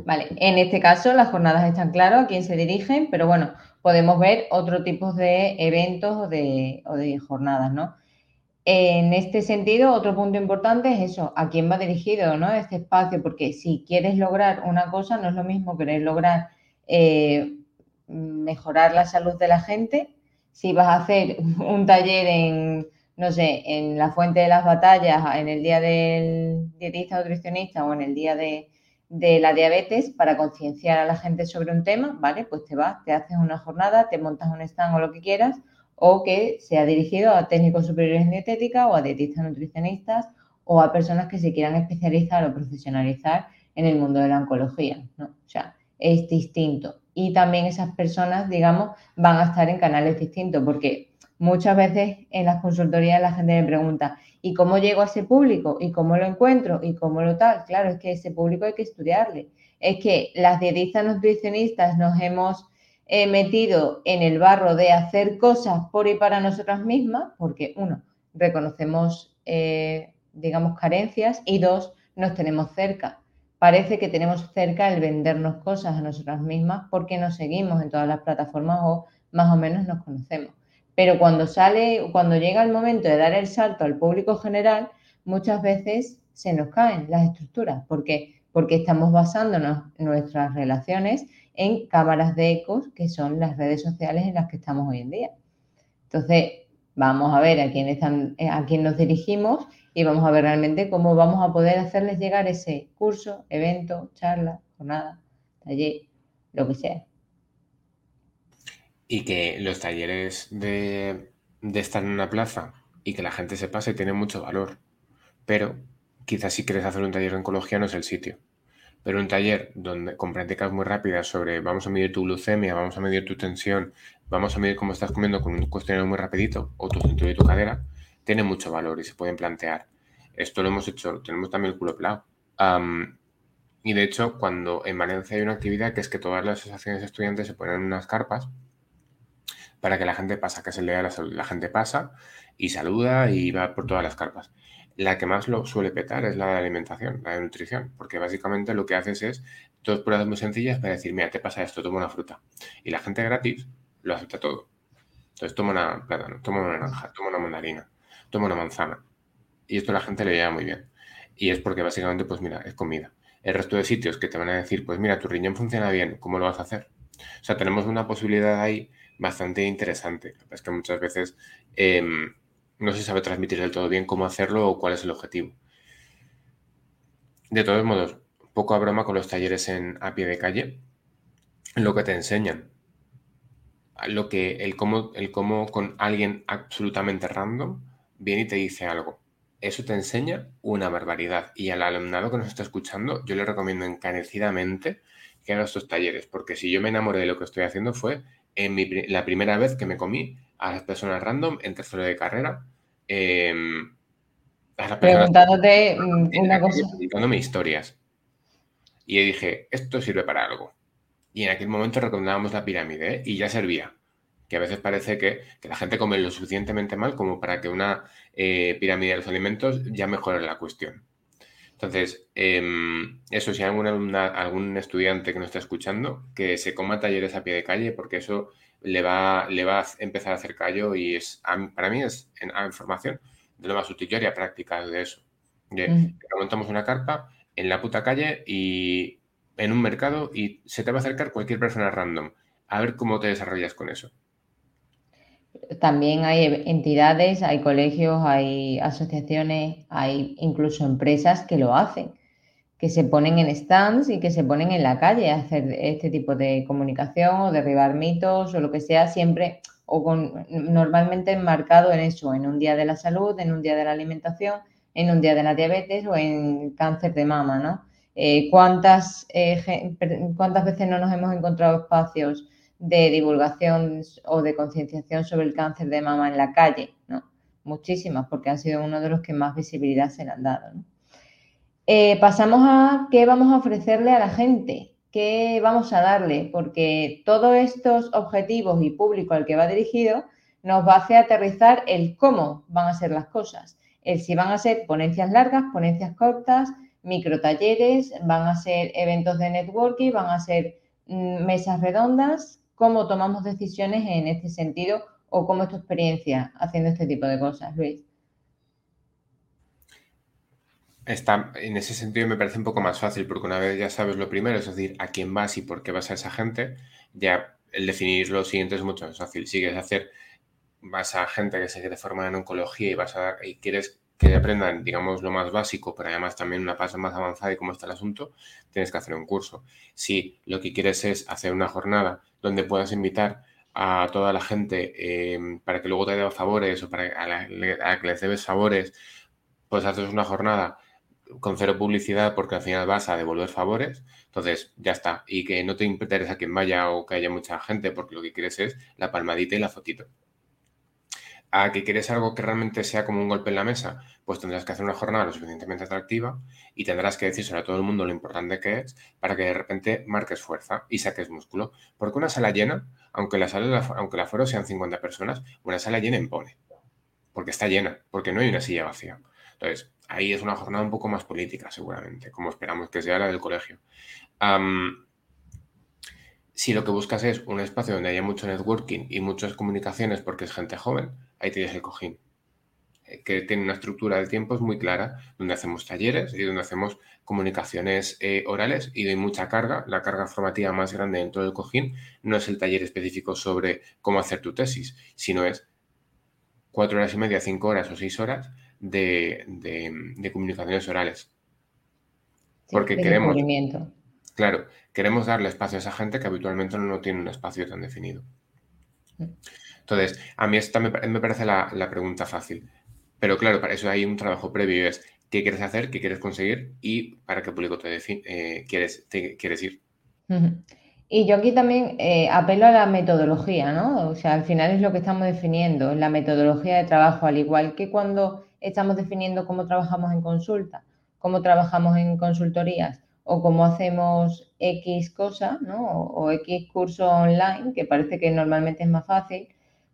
Vale, en este caso las jornadas están claras a quién se dirigen, pero bueno, podemos ver otro tipo de eventos o de, jornadas, ¿no? En este sentido, otro punto importante es eso, a quién va dirigido, ¿no? Este espacio, porque si quieres lograr una cosa, no es lo mismo querer lograr eh, mejorar la salud de la gente, si vas a hacer un taller en no sé, en la fuente de las batallas, en el día del dietista nutricionista o en el día de, la diabetes para concienciar a la gente sobre un tema, ¿vale? Pues te vas, te haces una jornada, te montas un stand o lo que quieras, o que sea dirigido a técnicos superiores en dietética o a dietistas nutricionistas o a personas que se quieran especializar o profesionalizar en el mundo de la oncología, ¿no? O sea, es distinto. Y también esas personas, digamos, van a estar en canales distintos, porque Muchas veces en las consultorías la gente me pregunta, ¿y cómo llego a ese público? ¿Y cómo lo encuentro? ¿Y cómo lo tal? Claro, es que ese público hay que estudiarle. Es que las dietistas nutricionistas nos hemos eh, metido en el barro de hacer cosas por y para nosotras mismas, porque uno, reconocemos, eh, digamos, carencias y dos, nos tenemos cerca. Parece que tenemos cerca el vendernos cosas a nosotras mismas porque nos seguimos en todas las plataformas o más o menos nos conocemos. Pero cuando sale, cuando llega el momento de dar el salto al público general, muchas veces se nos caen las estructuras. ¿Por qué? Porque estamos basándonos nuestras relaciones en cámaras de ecos, que son las redes sociales en las que estamos hoy en día. Entonces, vamos a ver a quién, están, a quién nos dirigimos y vamos a ver realmente cómo vamos a poder hacerles llegar ese curso, evento, charla, jornada, taller, lo que sea y que los talleres de, estar en una plaza y que la gente se pase tienen mucho valor. Pero quizás si quieres hacer un taller de oncología no es el sitio. Pero un taller donde con prácticas muy rápidas sobre vamos a medir tu glucemia, vamos a medir tu tensión, vamos a medir cómo estás comiendo con un cuestionario muy rapidito, o tu cintura y tu cadera, tiene mucho valor y se pueden plantear. Esto lo hemos hecho, tenemos también el culo pelado. y de hecho, cuando en Valencia hay una actividad que es que todas las asociaciones de estudiantes se ponen en unas carpas para que la gente pasa, que día de la salud. La gente pasa y saluda y va por todas las carpas. La que más lo suele petar es la de alimentación, la de nutrición, porque básicamente lo que haces es dos pruebas muy sencillas para decir, mira, te pasa esto, toma una fruta. Y la gente gratis lo acepta todo. Entonces toma una plátano, toma una naranja, toma una mandarina, toma una manzana. Y esto la gente le lleva muy bien. Y es porque básicamente, pues mira, es comida. El resto de sitios que te van a decir, pues mira, tu riñón funciona bien, ¿cómo lo vas a hacer? O sea, tenemos una posibilidad ahí bastante interesante. Es que muchas veces em, no se sabe transmitir del todo bien cómo hacerlo o cuál es el objetivo. De todos modos, poco a broma con los talleres en, a pie de calle, lo que te enseñan, lo que, el cómo, el cómo con alguien absolutamente random viene y te dice algo. Eso te enseña una barbaridad. Y al alumnado que nos está escuchando, yo le recomiendo encarecidamente que haga estos talleres, porque si yo me enamoré de lo que estoy haciendo fue en mi, la primera vez que me comí a las personas random en tercero de carrera. Em, Preguntándote mm, una cosa. Preguntándome historias. Y dije, esto sirve para algo. Y en aquel momento recomendábamos la pirámide ¿eh? y ya servía. Que a veces parece que, la gente come lo suficientemente mal como para que una eh, pirámide de los alimentos ya mejore la cuestión. Entonces, em, eso, si hay algún estudiante que no está escuchando, que se coma talleres a pie de calle, porque eso le va, le va a empezar a hacer callo y es, para mí es en, información de lo más útil. Yo haría prácticas de eso. montamos una carpa en la puta calle y en un mercado y se te va a acercar cualquier persona random. A ver cómo te desarrollas con eso. También hay entidades, hay colegios, hay asociaciones, hay incluso empresas que lo hacen, que se ponen en stands y que se ponen en la calle a hacer este tipo de comunicación o derribar mitos o lo que sea, siempre o con, normalmente enmarcado en eso, en un día de la salud, en un día de la alimentación, en un día de la diabetes o en cáncer de mama, ¿no? Eh, ¿cuántas, eh, ¿Cuántas veces no nos hemos encontrado espacios de divulgación o de concienciación sobre el cáncer de mama en la calle, ¿no? Muchísimas, porque han sido uno de los que más visibilidad se le han dado. Eh, pasamos a qué vamos a ofrecerle a la gente, qué vamos a darle, porque todos estos objetivos y público al que va dirigido nos va a hacer aterrizar el cómo van a ser las cosas, el si van a ser ponencias largas, ponencias cortas, micro talleres, van a ser eventos de networking, van a ser mm, mesas redondas, cómo tomamos decisiones en este sentido o cómo es tu experiencia haciendo este tipo de cosas, Luis. Está, en ese sentido me parece un poco más fácil, porque una vez ya sabes lo primero, es decir, a quién vas y por qué vas a esa gente, ya el definir lo siguiente es mucho más fácil. Si quieres hacer, vas a gente que se quiere formar en oncología y vas a y quieres que aprendan, digamos, lo más básico, pero además también una fase más avanzada y cómo está el asunto, tienes que hacer un curso. Si lo que quieres es hacer una jornada donde puedas invitar a toda la gente em, para que luego te dé favores o para que les debes favores, pues haces una jornada con cero publicidad porque al final vas a devolver favores, entonces ya está. Y que no te interesa quien vaya o que haya mucha gente porque lo que quieres es la palmadita y la fotito a que quieres algo que realmente sea como un golpe en la mesa, pues tendrás que hacer una jornada lo suficientemente atractiva y tendrás que decir a todo el mundo lo importante que es para que de repente marques fuerza y saques músculo. Porque una sala llena, aunque la sala, aunque la foro sean 50 personas, una sala llena impone. Porque está llena, porque no hay una silla vacía. Entonces, ahí es una jornada un poco más política, seguramente, como esperamos que sea la del colegio. si lo que buscas es un espacio donde haya mucho networking y muchas comunicaciones porque es gente joven, ahí tienes el cojín, eh, que tiene una estructura de tiempos muy clara, donde hacemos talleres y donde hacemos comunicaciones eh, orales y de mucha carga. La carga formativa más grande dentro del cojín no es el taller específico sobre cómo hacer tu tesis, sino es cuatro horas y media, cinco horas o seis horas de, comunicaciones orales. Porque queremos... Claro, queremos darle espacio a esa gente que habitualmente no tiene un espacio tan definido. Entonces, a mí esta me, parece la, pregunta fácil. Pero claro, para eso hay un trabajo previo es qué quieres hacer, qué quieres conseguir y para qué público te eh, quieres, quieres ir. Y yo aquí también eh, apelo a la metodología, ¿no? O sea, al final es lo que estamos definiendo, la metodología de trabajo, al igual que cuando estamos definiendo cómo trabajamos en consulta, cómo trabajamos en consultorías o cómo hacemos X cosa, ¿no? O, o X curso online, que parece que normalmente es más fácil.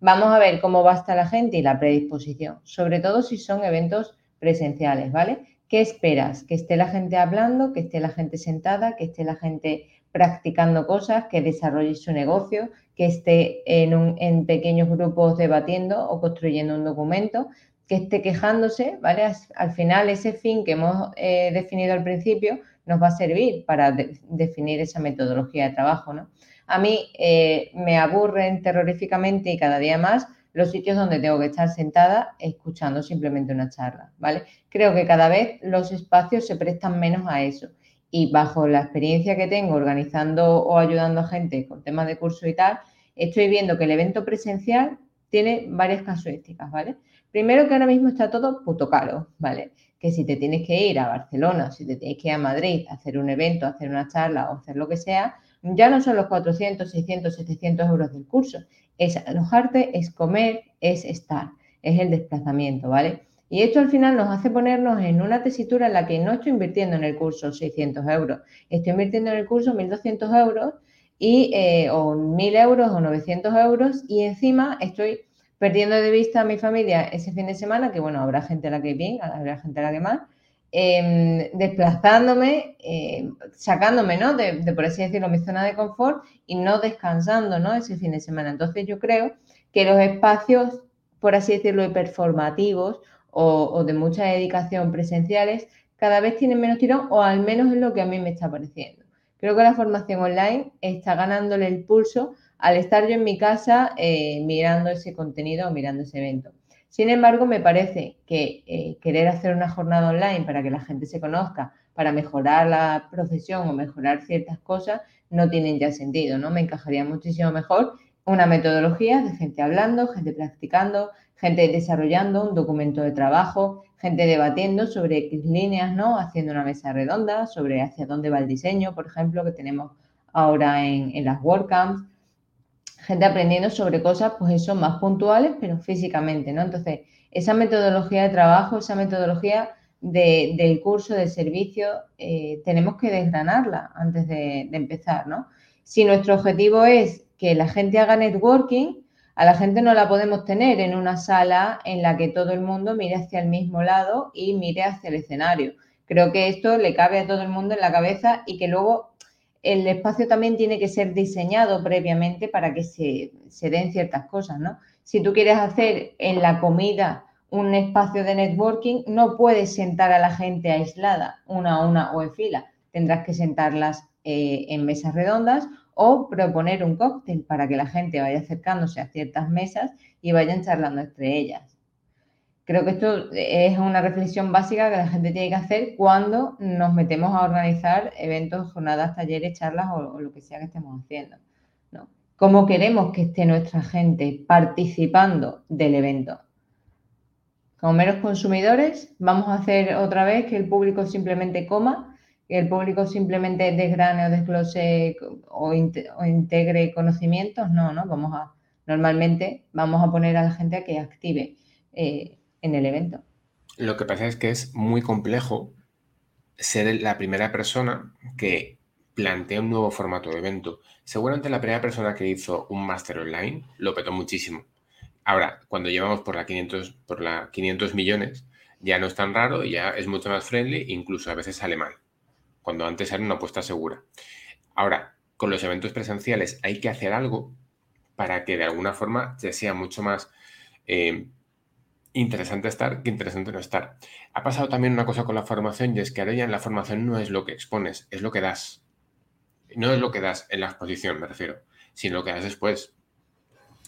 Vamos a ver cómo va a estar la gente y la predisposición, sobre todo si son eventos presenciales, ¿vale? ¿Qué esperas? Que esté la gente hablando, que esté la gente sentada, que esté la gente practicando cosas, que desarrolle su negocio, que esté en, en pequeños grupos debatiendo o construyendo un documento, que esté quejándose, ¿vale? Al final ese fin que hemos eh, definido al principio nos va a servir para definir esa metodología de trabajo, ¿no? A mí eh, me aburren terroríficamente y cada día más los sitios donde tengo que estar sentada escuchando simplemente una charla, ¿vale? Creo que cada vez los espacios se prestan menos a eso. Y bajo la experiencia que tengo organizando o ayudando a gente con temas de curso y tal, estoy viendo que el evento presencial tiene varias casuísticas, ¿vale? Primero que ahora mismo está todo puto caro, ¿vale? Que si te tienes que ir a Barcelona, si te tienes que ir a Madrid a hacer un evento, hacer una charla o hacer lo que sea, ya no son los 400, 600, 700 euros del curso. Es alojarte, es comer, es estar, es el desplazamiento, ¿vale? Y esto al final nos hace ponernos en una tesitura en la que no estoy invirtiendo en el curso 600 euros, estoy invirtiendo en el curso 1.200 euros y, eh, o 1.000 euros o 900 euros y encima estoy perdiendo de vista a mi familia ese fin de semana, que bueno, habrá gente a la que bien, habrá gente a la que más, Em, desplazándome, em, sacándome, ¿no? De, por así decirlo, mi zona de confort y no descansando, ¿no? Ese fin de semana. Entonces yo creo que los espacios, por así decirlo, hiperformativos o, o de mucha dedicación presenciales, cada vez tienen menos tirón o al menos es lo que a mí me está pareciendo. Creo que la formación online está ganándole el pulso al estar yo en mi casa eh, mirando ese contenido o mirando ese evento. Sin embargo, me parece que eh, querer hacer una jornada online para que la gente se conozca, para mejorar la profesión o mejorar ciertas cosas, no tienen ya sentido, ¿no? Me encajaría muchísimo mejor una metodología de gente hablando, gente practicando, gente desarrollando un documento de trabajo, gente debatiendo sobre X líneas, ¿no? Haciendo una mesa redonda sobre hacia dónde va el diseño, por ejemplo, que tenemos ahora en, en las WordCamps, gente aprendiendo sobre cosas, pues eso, más puntuales, pero físicamente, ¿no? Entonces, esa metodología de trabajo, esa metodología del curso, de servicio, eh, tenemos que desgranarla antes de, empezar, ¿no? Si nuestro objetivo es que la gente haga networking, a la gente no la podemos tener en una sala en la que todo el mundo mire hacia el mismo lado y mire hacia el escenario. Creo que esto le cabe a todo el mundo en la cabeza y que luego el espacio también tiene que ser diseñado previamente para que se, den ciertas cosas, ¿no? Si tú quieres hacer en la comida un espacio de networking, no puedes sentar a la gente aislada, una a una o en fila. Tendrás que sentarlas eh, en mesas redondas o proponer un cóctel para que la gente vaya acercándose a ciertas mesas y vayan charlando entre ellas. Creo que esto es una reflexión básica que la gente tiene que hacer cuando nos metemos a organizar eventos, jornadas, talleres, charlas o, lo que sea que estemos haciendo. ¿Cómo queremos que esté nuestra gente participando del evento? Como meros consumidores, vamos a hacer otra vez que el público simplemente coma, que el público simplemente desgrane o desglose o, integre conocimientos. No, no, vamos a, normalmente vamos a poner a la gente a que active. Eh, en el evento. Lo que pasa es que es muy complejo ser la primera persona que plantea un nuevo formato de evento. Seguramente la primera persona que hizo un máster online lo petó muchísimo. Ahora, cuando llevamos por la 500, por la 500 millones, ya no es tan raro, ya es mucho más friendly, incluso a veces sale mal, cuando antes era una apuesta segura. Ahora, con los eventos presenciales hay que hacer algo para que de alguna forma sea mucho más eh, interesante estar que interesante no estar. Ha pasado también una cosa con la formación y es que ahora ya en la formación no es lo que expones, es lo que das. No es lo que das en la exposición, me refiero, sino lo que das después.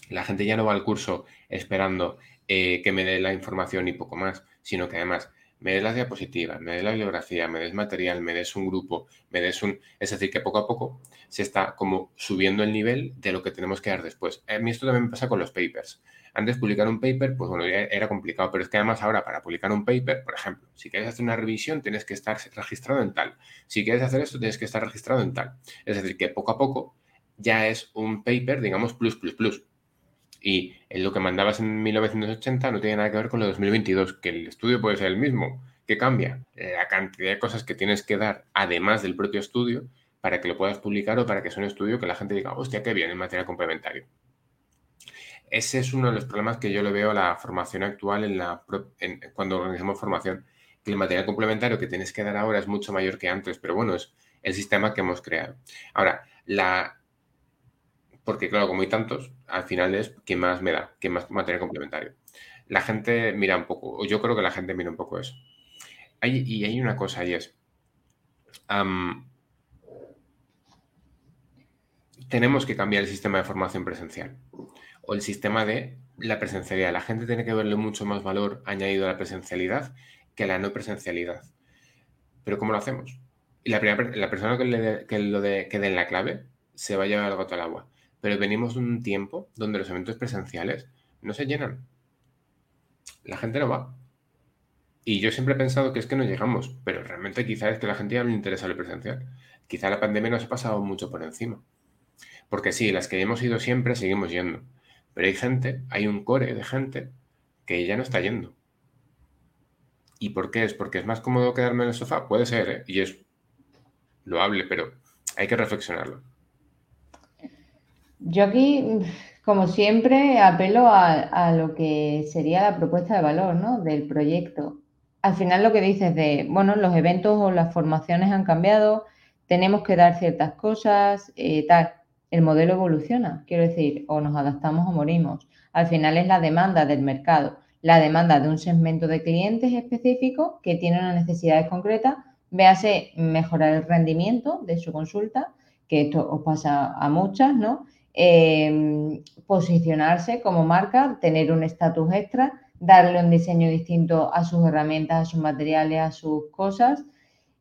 La gente ya no va al curso esperando eh, que me dé la información y poco más, sino que además me des las diapositivas, me des la bibliografía, me des material, me des un grupo, me des un... Es decir, que poco a poco se está como subiendo el nivel de lo que tenemos que dar después. A mí esto también me pasa con los papers. Antes publicar un paper, pues bueno, era complicado, pero es que además ahora para publicar un paper, por ejemplo, si quieres hacer una revisión tienes que estar registrado en tal. Si quieres hacer esto tienes que estar registrado en tal. Es decir, que poco a poco ya es un paper, digamos, plus, plus, plus. Y lo que mandabas en 1980 no tiene nada que ver con lo de 2022, que el estudio puede ser el mismo. ¿Qué cambia? La cantidad de cosas que tienes que dar, además del propio estudio, para que lo puedas publicar o para que sea un estudio que la gente diga, hostia, qué bien, en material complementario. Ese es uno de los problemas que yo le veo a la formación actual en la, cuando organizamos formación, que el material complementario que tienes que dar ahora es mucho mayor que antes, pero bueno, es el sistema que hemos creado. Ahora, la, porque claro, como hay tantos, al final es quien más me da, quien más material complementario. La gente mira un poco, o yo creo que la gente mira un poco eso. y hay una cosa y es, tenemos que cambiar el sistema de formación presencial o el sistema de la presencialidad. La gente tiene que verle mucho más valor añadido a la presencialidad que a la no presencialidad. Pero ¿cómo lo hacemos? Y la, primera, la persona que, le que lo de, que la clave se va a llevar el gato al agua pero venimos de un tiempo donde los eventos presenciales no se llenan. La gente no va. Y yo siempre he pensado que es que no llegamos, pero realmente quizá es que la gente ya no le interesa lo presencial. Quizá la pandemia nos ha pasado mucho por encima. Porque sí, las que hemos ido siempre seguimos yendo. Pero hay gente, hay un core de gente que ya no está yendo. ¿Y por qué es? ¿Porque es más cómodo quedarme en el sofá? Puede ser, ¿eh? y es loable, pero hay que reflexionarlo. Yo aquí, como siempre, apelo a, lo que sería la propuesta de valor, ¿no? Del proyecto. Al final lo que dices de, bueno, los eventos o las formaciones han cambiado, tenemos que dar ciertas cosas, eh, tal. El modelo evoluciona, quiero decir, o nos adaptamos o morimos. Al final es la demanda del mercado, la demanda de un segmento de clientes específico que tiene una necesidad concreta, véase mejorar el rendimiento de su consulta, que esto os pasa a muchas, ¿no? Em, posicionarse como marca, tener un estatus extra, darle un diseño distinto a sus herramientas, a sus materiales, a sus cosas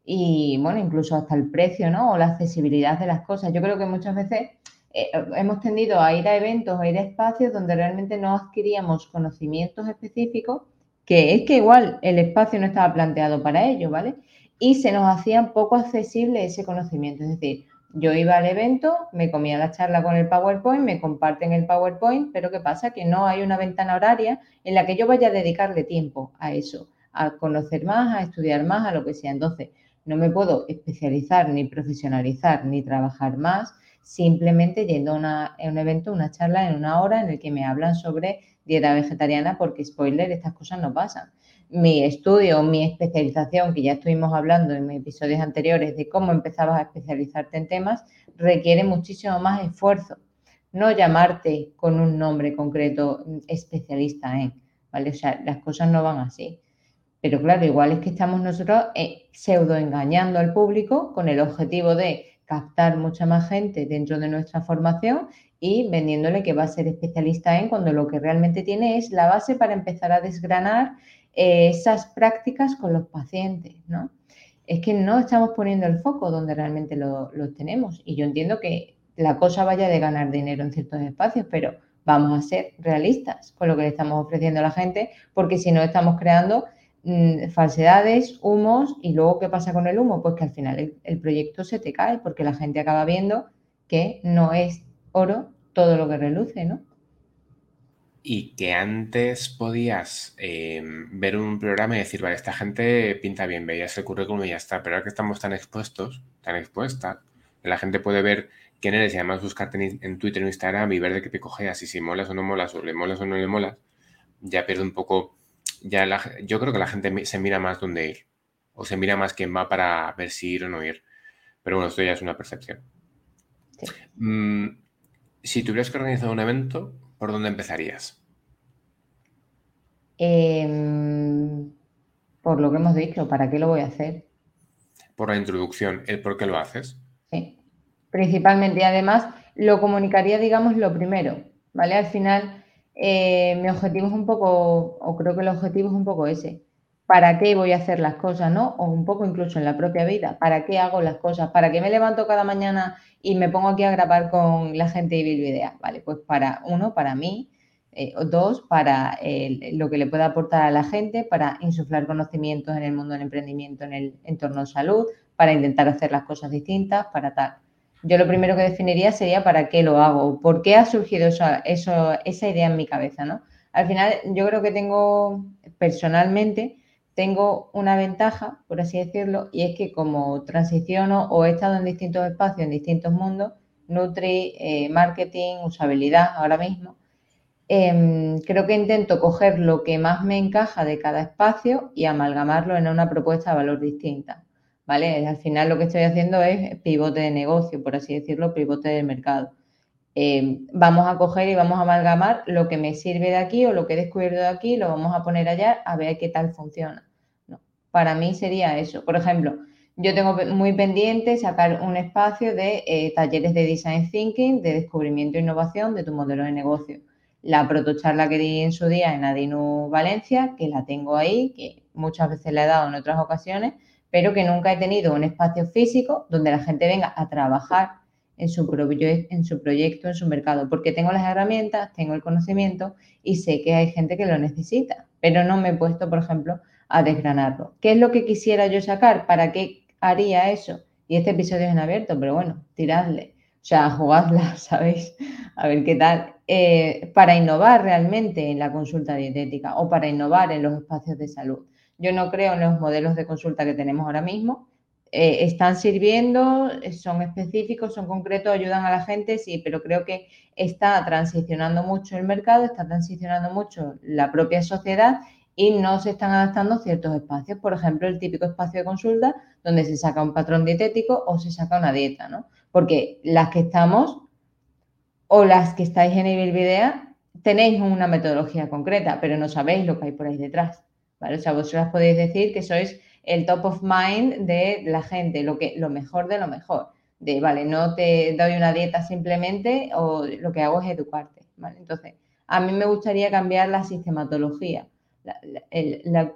y, bueno, incluso hasta el precio, ¿no? O la accesibilidad de las cosas. Yo creo que muchas veces eh, hemos tendido a ir a eventos, a ir a espacios donde realmente no adquiríamos conocimientos específicos, que es que igual el espacio no estaba planteado para ello, ¿vale? Y se nos hacía poco accesible ese conocimiento. Es decir, yo iba al evento, me comía la charla con el PowerPoint, me comparten el PowerPoint, pero ¿qué pasa? Que no hay una ventana horaria en la que yo vaya a dedicarle tiempo a eso, a conocer más, a estudiar más, a lo que sea. Entonces, no me puedo especializar, ni profesionalizar, ni trabajar más simplemente yendo a, un evento, una charla en una hora en el que me hablan sobre dieta vegetariana, porque spoiler, estas cosas no pasan mi estudio, mi especialización, que ya estuvimos hablando en episodios anteriores de cómo empezabas a especializarte en temas, requiere muchísimo más esfuerzo. No llamarte con un nombre concreto especialista en, ¿vale? O sea, las cosas no van así. Pero claro, igual es que estamos nosotros eh, pseudo engañando al público con el objetivo de captar mucha más gente dentro de nuestra formación y vendiéndole que va a ser especialista en cuando lo que realmente tiene es la base para empezar a desgranar eh, esas prácticas con los pacientes, ¿no? Es que no estamos poniendo el foco donde realmente lo, tenemos. Y yo entiendo que la cosa vaya de ganar dinero en ciertos espacios, pero vamos a ser realistas con lo que le estamos ofreciendo a la gente, porque si no estamos creando mm, falsedades, humos, y luego ¿qué pasa con el humo? Pues que al final el, proyecto se te cae, porque la gente acaba viendo que no es oro todo lo que reluce, ¿no? y que antes podías em, ver un programa y decir, vale, esta gente pinta bien, veías el currículum y ya está, pero ahora que estamos tan expuestos, tan expuesta, la gente puede ver quién eres y además buscarte en, Twitter o Instagram y ver de qué te cogeas y si molas o no molas, o le molas o no le molas, ya pierde un poco, ya yo creo que la gente se mira más dónde ir, o se mira más quién va para ver si ir o no ir. Pero bueno, esto ya es una percepción. Mm, si tuvieras que organizar un evento, ¿por dónde empezarías? Em, por lo que hemos dicho, ¿para qué lo voy a hacer? Por la introducción, el por qué lo haces. Sí, principalmente. Y además lo comunicaría, digamos, lo primero, ¿vale? Al final, eh, mi objetivo es un poco, o creo que el objetivo es un poco ese. ¿para qué voy a hacer las cosas, no? O un poco incluso en la propia vida, ¿para qué hago las cosas? ¿Para qué me levanto cada mañana y me pongo aquí a grabar con la gente de Bilbidea? Vale, pues para uno, para mí, eh, dos, para lo que le pueda aportar a la gente, para insuflar conocimientos en el mundo del emprendimiento, en el entorno de salud, para intentar hacer las cosas distintas, para tal. Yo lo primero que definiría sería para qué lo hago, por qué ha surgido esa idea en mi cabeza, ¿no? Al final, yo creo que tengo, personalmente, tengo una ventaja, por así decirlo, y es que como transiciono o he estado en distintos espacios, en distintos mundos, Nutri, eh, marketing, usabilidad ahora mismo, em, creo que intento coger lo que más me encaja de cada espacio y amalgamarlo en una propuesta de valor distinta. ¿Vale? Al final lo que estoy haciendo es pivote de negocio, por así decirlo, pivote de mercado. Em, vamos a coger y vamos a amalgamar lo que me sirve de aquí o lo que he descubierto de aquí, lo vamos a poner allá a ver qué tal funciona. Para mí sería eso. Por ejemplo, yo tengo muy pendiente sacar un espacio de eh, talleres de design thinking, de descubrimiento e innovación de tu modelo de negocio. La protocharla que di en su día en Adinu Valencia, que la tengo ahí, que muchas veces la he dado en otras ocasiones, pero que nunca he tenido un espacio físico donde la gente venga a trabajar en su, en su proyecto, en su mercado, porque tengo las herramientas, tengo el conocimiento y sé que hay gente que lo necesita, pero no me he puesto, por ejemplo, a desgranarlo. ¿Qué es lo que quisiera yo sacar? ¿Para qué haría eso? Y este episodio es en abierto, pero bueno, tiradle, o sea, jugadla, ¿sabéis? A ver qué tal. Eh, para innovar realmente en la consulta dietética o para innovar en los espacios de salud. Yo no creo en los modelos de consulta que tenemos ahora mismo, eh, están sirviendo, son específicos, son concretos, ayudan a la gente, sí, pero creo que está transicionando mucho el mercado, está transicionando mucho la propia sociedad y no se están adaptando ciertos espacios. Por ejemplo, el típico espacio de consulta donde se saca un patrón dietético o se saca una dieta, ¿no? Porque las que estamos o las que estáis en el Videa tenéis una metodología concreta, pero no sabéis lo que hay por ahí detrás, O sea, vosotras podéis decir que sois el top of mind de la gente, lo, que, lo mejor de lo mejor. De, vale, no te doy una dieta simplemente o lo que hago es educarte, ¿vale? Entonces, a mí me gustaría cambiar la sistematología,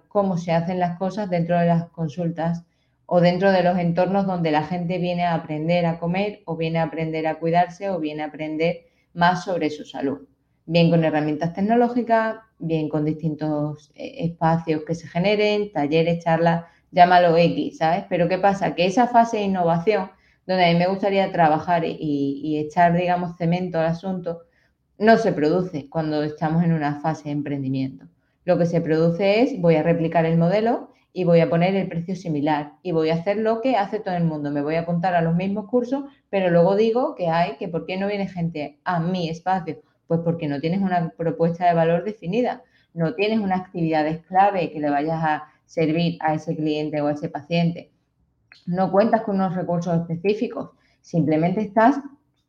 cómo se hacen las cosas dentro de las consultas o dentro de los entornos donde la gente viene a aprender a comer o viene a aprender a cuidarse o viene a aprender más sobre su salud. Bien con herramientas tecnológicas, bien con distintos eh, espacios que se generen, talleres, charlas, llámalo X, ¿sabes? Pero ¿qué pasa? Que esa fase de innovación, donde a mí me gustaría trabajar y, echar, digamos, cemento al asunto, no se produce cuando estamos en una fase de emprendimiento. Lo que se produce es, voy a replicar el modelo y voy a poner el precio similar y voy a hacer lo que hace todo el mundo. Me voy a apuntar a los mismos cursos, pero luego digo que hay, que ¿por qué no viene gente a mi espacio? Pues porque no tienes una propuesta de valor definida, no tienes unas actividades clave que le vayas a servir a ese cliente o a ese paciente. No cuentas con unos recursos específicos, simplemente estás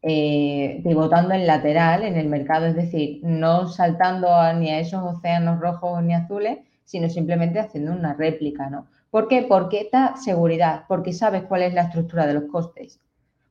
eh, pivotando en lateral en el mercado, es decir, no saltando ni a esos océanos rojos ni azules, sino simplemente haciendo una réplica, ¿no? ¿Por qué? Porque esta seguridad, porque sabes cuál es la estructura de los costes,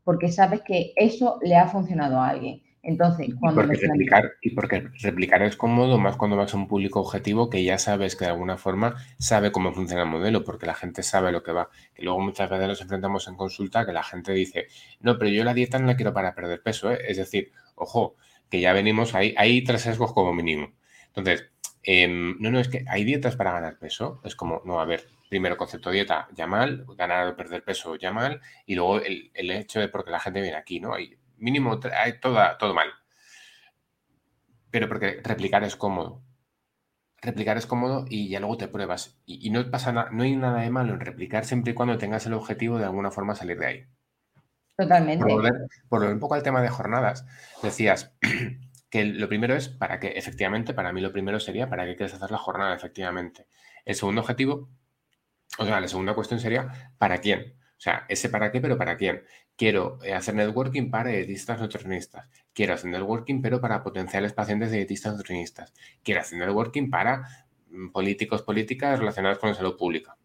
porque sabes que eso le ha funcionado a alguien. Entonces, cuando... Y porque, replicar, y porque replicar es cómodo más cuando vas a un público objetivo que ya sabes que de alguna forma sabe cómo funciona el modelo, porque la gente sabe lo que va. Que luego muchas veces nos enfrentamos en consulta que la gente dice, no, pero yo la dieta no la quiero para perder peso. ¿eh? Es decir, ojo, que ya venimos ahí, hay tres sesgos como mínimo. Entonces, em, no, no, es que hay dietas para ganar peso. Es como, no, a ver, primero concepto dieta ya mal, ganar o perder peso ya mal, y luego el, el hecho de porque la gente viene aquí, ¿no? Hay, mínimo hay toda, todo mal. Pero porque replicar es cómodo. Replicar es cómodo y ya luego te pruebas. Y, no pasa nada, no hay nada de malo en replicar siempre y cuando tengas el objetivo de alguna forma salir de ahí. Totalmente. Por volver, un poco al tema de jornadas, decías que lo primero es para que, efectivamente, para mí lo primero sería para qué quieres hacer la jornada, efectivamente. El segundo objetivo, o sea, la segunda cuestión sería ¿para quién? O sea, ese para qué, pero para quién. Quiero eh, hacer networking para dietistas nutricionistas. Quiero hacer networking, pero para potenciales pacientes de dietistas nutricionistas. Quiero hacer networking para mm, políticos, políticas relacionadas con la salud pública.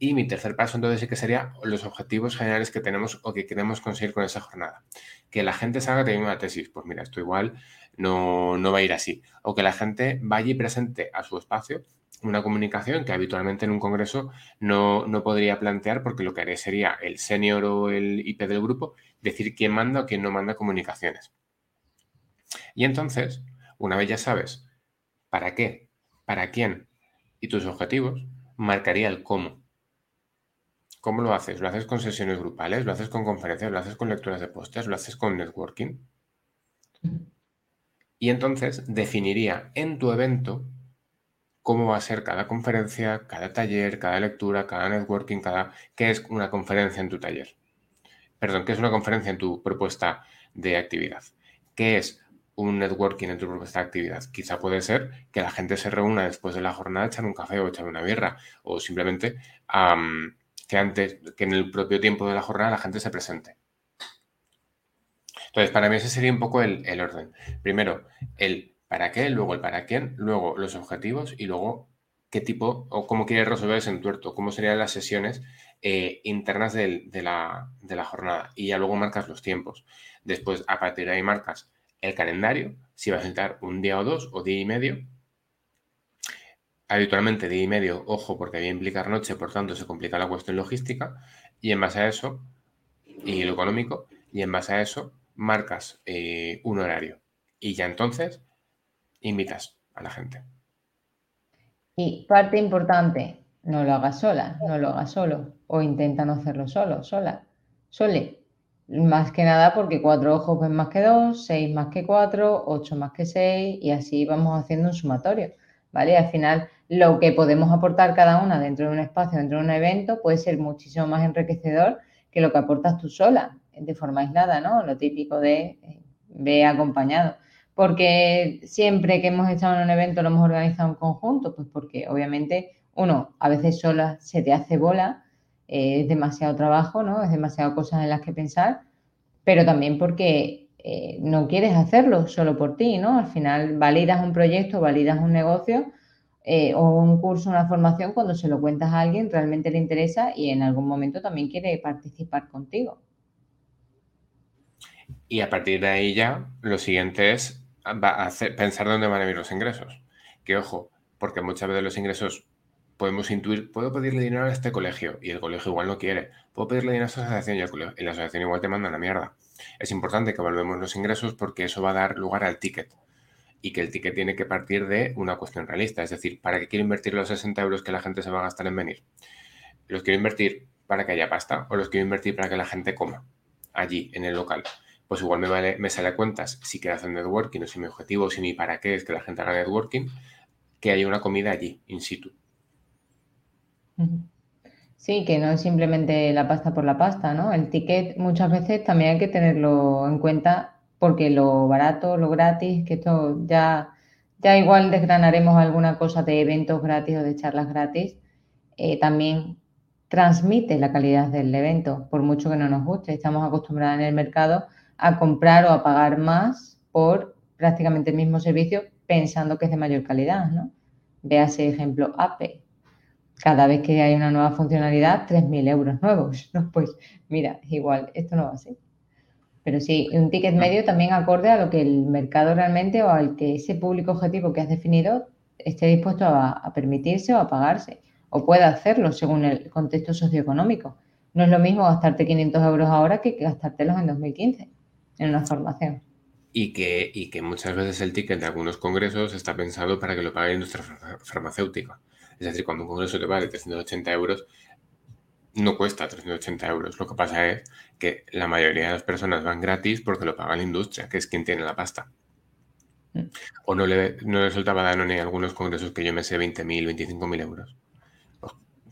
Y mi tercer paso entonces sí que sería los objetivos generales que tenemos o que queremos conseguir con esa jornada. Que la gente salga teniendo una tesis. Pues mira, esto igual no, no va a ir así. O que la gente vaya y presente a su espacio una comunicación que habitualmente en un congreso no, no podría plantear porque lo que haría sería el senior o el IP del grupo decir quién manda o quién no manda comunicaciones. Y entonces, una vez ya sabes para qué, para quién y tus objetivos, marcaría el cómo. ¿Cómo lo haces? ¿Lo haces con sesiones grupales? ¿Lo haces con conferencias? ¿Lo haces con lecturas de postes? ¿Lo haces con networking? Y entonces definiría en tu evento cómo va a ser cada conferencia, cada taller, cada lectura, cada networking, cada... ¿Qué es una conferencia en tu taller? Perdón, ¿qué es una conferencia en tu propuesta de actividad? ¿Qué es un networking en tu propuesta de actividad? Quizá puede ser que la gente se reúna después de la jornada a echar un café o echar una birra o simplemente que antes, que en el propio tiempo de la jornada la gente se presente. Entonces, para mí ese sería un poco el, orden. Primero, el para qué, luego el para quién, luego los objetivos y luego qué tipo o cómo quieres resolver ese entuerto, cómo serían las sesiones eh, internas de, la, de, la, jornada. Y ya luego marcas los tiempos. Después, a partir de ahí, marcas el calendario, si vas a estar un día o dos o día y medio. Habitualmente día y medio, ojo, porque debe implicar noche, por tanto se complica la cuestión logística. Y en base a eso, y lo económico, y en base a eso, marcas eh, un horario y ya entonces invitas a la gente. Y parte importante, no lo hagas sola, no lo hagas solo o intenta no hacerlo solo, sola, sole. Más que nada porque cuatro ojos ven más que dos, seis más que cuatro, ocho más que seis y así vamos haciendo un sumatorio, ¿vale? Al final lo que podemos aportar cada una dentro de un espacio, dentro de un evento, puede ser muchísimo más enriquecedor que lo que aportas tú sola de forma aislada, ¿no? Lo típico de eh, ve acompañado. Porque siempre que hemos estado en un evento lo hemos organizado en conjunto, pues porque obviamente uno a veces sola se te hace bola, eh, es demasiado trabajo, ¿no? Es demasiado cosas en las que pensar, pero también porque eh, no quieres hacerlo solo por ti, ¿no? Al final validas un proyecto, validas un negocio o un curso, una formación, cuando se lo cuentas a alguien realmente le interesa y en algún momento también quiere participar contigo. Y a partir de ahí ya, lo siguiente es pensar dónde van a venir los ingresos. Que ojo, porque muchas veces los ingresos podemos intuir, puedo pedirle dinero a este colegio y el colegio igual no quiere. Puedo pedirle dinero a esta asociación y, la asociación igual te manda la mierda. Es importante que evaluemos los ingresos porque eso va a dar lugar al ticket y que el ticket tiene que partir de una cuestión realista. Es decir, ¿para qué quiero invertir los 60 euros que la gente se va a gastar en venir? ¿Los quiero invertir para que haya pasta o los quiero invertir para que la gente coma allí, en el local? Pues igual me, vale, me sale a cuentas si quiero hacer networking o si mi objetivo, si mi para qué es que la gente haga networking, que haya una comida allí, in situ. Sí, que no es simplemente la pasta por la pasta, ¿no? El ticket muchas veces también hay que tenerlo en cuenta porque lo barato, lo gratis, que esto ya, ya igual desgranaremos alguna cosa de eventos gratis o de charlas gratis, eh, también transmite la calidad del evento, por mucho que no nos guste. Estamos acostumbrados en el mercado a comprar o a pagar más por prácticamente el mismo servicio pensando que es de mayor calidad, ¿no? ese ejemplo Apple. Cada vez que hay una nueva funcionalidad, 3.000 euros nuevos. ¿no? Pues mira, igual, esto no va así. Pero sí, un ticket medio también acorde a lo que el mercado realmente o al que ese público objetivo que has definido esté dispuesto a, a permitirse o a pagarse. O pueda hacerlo según el contexto socioeconómico. No es lo mismo gastarte 500 euros ahora que gastártelos en 2015 en una formación. Y que, y que muchas veces el ticket de algunos congresos está pensado para que lo pague la industria farmacéutica. Es decir, cuando un congreso te vale 380 euros, no cuesta 380 euros. Lo que pasa es que la mayoría de las personas van gratis porque lo paga la industria, que es quien tiene la pasta. O no le, no le soltaba Danone en algunos congresos que yo me sé 20.000, 25.000 euros.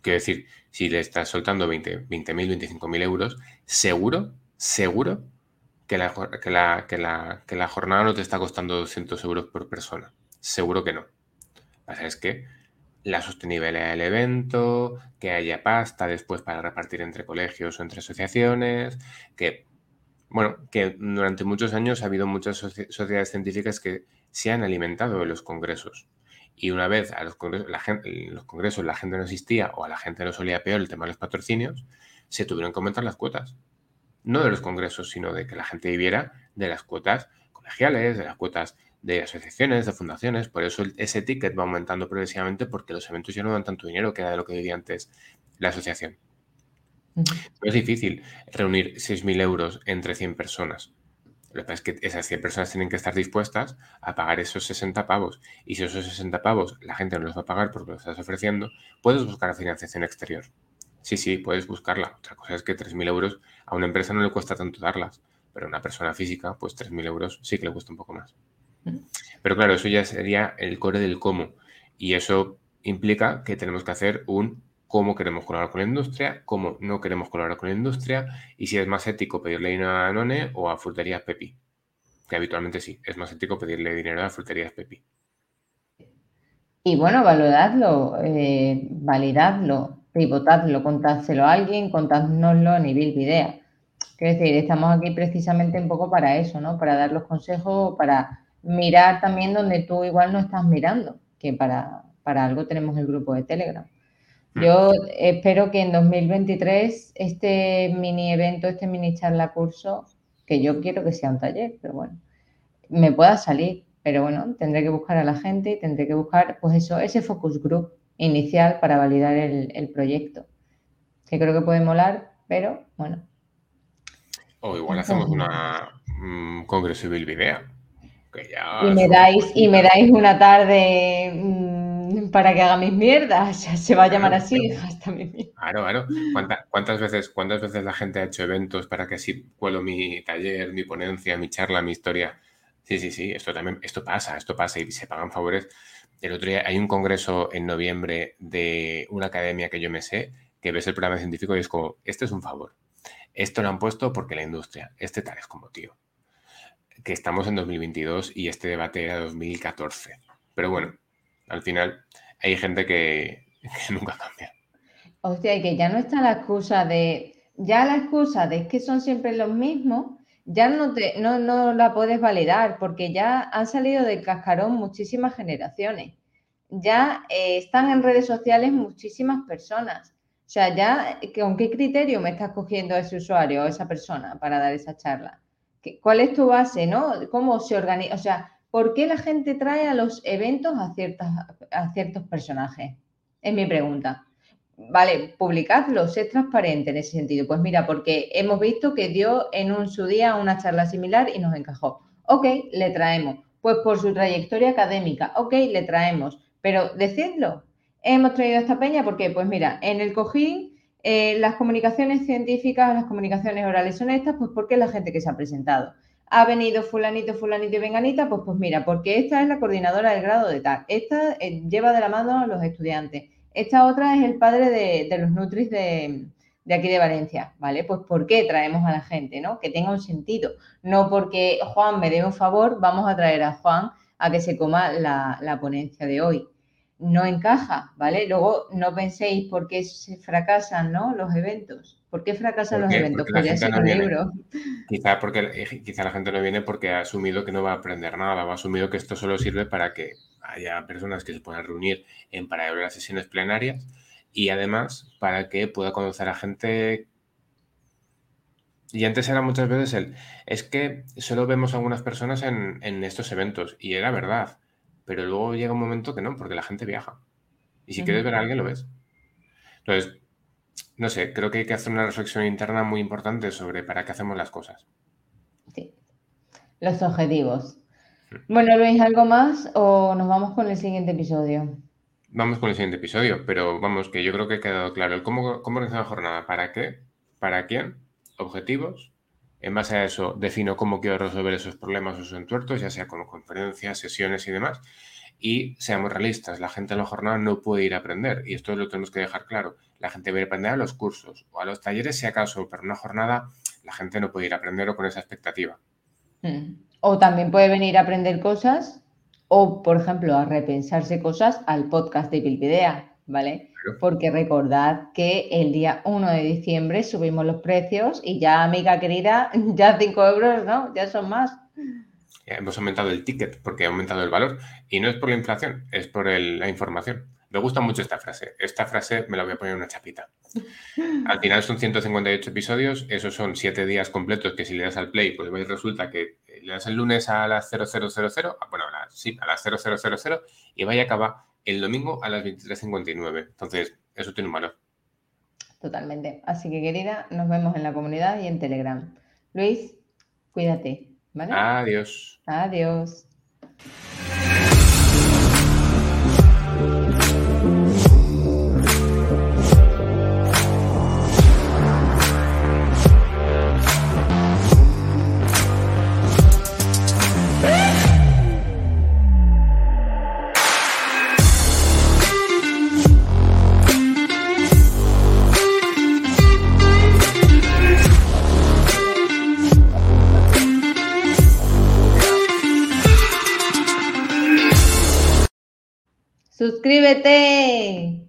Quiero decir, si le estás soltando 20.000, 25.000 euros, seguro, seguro que la, que, la, que, la, que la jornada no te está costando 200 euros por persona. Seguro que no. Lo que pasa es que la sostenibilidad del evento, que haya pasta después para repartir entre colegios o entre asociaciones, que, bueno, que durante muchos años ha habido muchas sociedades científicas que se han alimentado de los congresos. Y una vez a los congresos, la gente, los congresos la gente no existía o a la gente no solía peor el tema de los patrocinios, se tuvieron que aumentar las cuotas no de los congresos, sino de que la gente viviera de las cuotas colegiales, de las cuotas de asociaciones, de fundaciones. Por eso ese ticket va aumentando progresivamente porque los eventos ya no dan tanto dinero que era de lo que vivía antes la asociación. No es difícil reunir 6.000 euros entre 100 personas. Lo que pasa es que esas 100 personas tienen que estar dispuestas a pagar esos 60 pavos. Y si esos 60 pavos la gente no los va a pagar porque lo estás ofreciendo, puedes buscar financiación exterior. Sí, sí, puedes buscarla. Otra cosa es que 3.000 euros a una empresa no le cuesta tanto darlas, pero a una persona física, pues 3.000 euros sí que le cuesta un poco más. Pero claro, eso ya sería el core del cómo. Y eso implica que tenemos que hacer un cómo queremos colaborar con la industria, cómo no queremos colaborar con la industria y si es más ético pedirle dinero a None o a fruterías Pepi. Que habitualmente sí, es más ético pedirle dinero a fruterías Pepi. Y bueno, valoradlo, eh, validadlo, pivotadlo, contádselo a alguien, contádnoslo a nivel idea. Quiero decir, estamos aquí precisamente un poco para eso, ¿no? Para dar los consejos, para mirar también donde tú igual no estás mirando, que para, para algo tenemos el grupo de Telegram. Mm. Yo espero que en 2023 este mini evento, este mini charla curso, que yo quiero que sea un taller, pero bueno, me pueda salir. Pero bueno, tendré que buscar a la gente y tendré que buscar, pues eso, ese focus group inicial para validar el, proyecto. Que creo que puede molar, pero bueno. O igual hacemos una un congreso de Bilbidea. y, me dais, y me dais una tarde mm, para que haga mis mierdas. Se va a llamar así, hasta mi Claro, claro. ¿Cuántas, veces, ¿Cuántas veces la gente ha hecho eventos para que así cuelo mi taller, mi ponencia, mi charla, mi historia? Sí, sí, sí, esto también, esto pasa, esto pasa y se pagan favores el otro día hay un congreso en noviembre de una academia que yo me sé, que ves el programa científico y es como, este es un favor. Esto lo han puesto porque la industria, este tal es como tío. Que estamos en 2022 y este debate era 2014. Pero bueno, al final hay gente que, nunca cambia. Hostia, y que ya no está la excusa de, ya la excusa de que son siempre los mismos, ya no, te, no, no la puedes validar porque ya han salido del cascarón muchísimas generaciones. Ya eh, están en redes sociales muchísimas personas. O sea, ya, ¿con qué criterio me estás cogiendo ese usuario o esa persona para dar esa charla? ¿Cuál es tu base, no? ¿Cómo se organiza? O sea, ¿por qué la gente trae a los eventos a, ciertas, a ciertos personajes? Es mi pregunta. Vale, publicadlo, sed transparente en ese sentido. Pues mira, porque hemos visto que dio en un su día una charla similar y nos encajó. Ok, le traemos. Pues por su trayectoria académica, ok, le traemos. Pero decidlo. Hemos traído esta peña porque, pues mira, en el cojín, eh, las comunicaciones científicas, las comunicaciones orales son estas, pues porque es la gente que se ha presentado. Ha venido fulanito, fulanito y venganita, pues pues mira, porque esta es la coordinadora del grado de tal. Esta eh, lleva de la mano a los estudiantes esta otra es el padre de, los Nutris de, aquí de Valencia, ¿vale? Pues ¿por qué traemos a la gente, no? Que tenga un sentido. No porque Juan me dé un favor, vamos a traer a Juan a que se coma la, ponencia de hoy. No encaja, ¿vale? Luego no penséis por qué se fracasan, ¿no? Los eventos. ¿Por qué fracasan los eventos? Porque ya no libro. Quizá, porque, eh, quizá la gente no viene porque ha asumido que no va a aprender nada, ha asumido que esto solo sirve para que haya personas que se puedan reunir en paralelo a las sesiones plenarias y además para que pueda conocer a gente. Y antes era muchas veces el, es que solo vemos a algunas personas en, estos eventos y era verdad, pero luego llega un momento que no, porque la gente viaja. Y si quieres ver a alguien, lo ves. Entonces, no sé, creo que hay que hacer una reflexión interna muy importante sobre para qué hacemos las cosas. Sí. Los objetivos. Bueno, Luis, ¿algo más o nos vamos con el siguiente episodio? Vamos con el siguiente episodio, pero vamos, que yo creo que ha quedado claro el cómo, cómo organizar la jornada, para qué, para quién, objetivos. En base a eso, defino cómo quiero resolver esos problemas o esos entuertos, ya sea con conferencias, sesiones y demás. Y seamos realistas, la gente en la jornada no puede ir a aprender, y esto lo tenemos que dejar claro. La gente va a aprender a los cursos o a los talleres, si acaso, pero en una jornada la gente no puede ir a aprender o con esa expectativa. Mm. O también puede venir a aprender cosas o, por ejemplo, a repensarse cosas al podcast de Pilpidea, ¿vale? Porque recordad que el día 1 de diciembre subimos los precios y ya, amiga querida, ya 5 euros, ¿no? Ya son más. hemos aumentado el ticket porque ha aumentado el valor y no es por la inflación, es por la información. Me gusta mucho esta frase. Esta frase me la voy a poner en una chapita. Al final son 158 episodios, esos son 7 días completos que si le das al play, pues resulta que eh, le das el lunes a las 0000, ah, bueno, a las, sí, a las 0000 y vaya acaba el domingo a las 23.59. Entonces, eso tiene un valor. Totalmente. Así que, querida, nos vemos en la comunidad y en Telegram. Luis, cuídate. ¿vale? Adiós. Adiós. Suscríbete.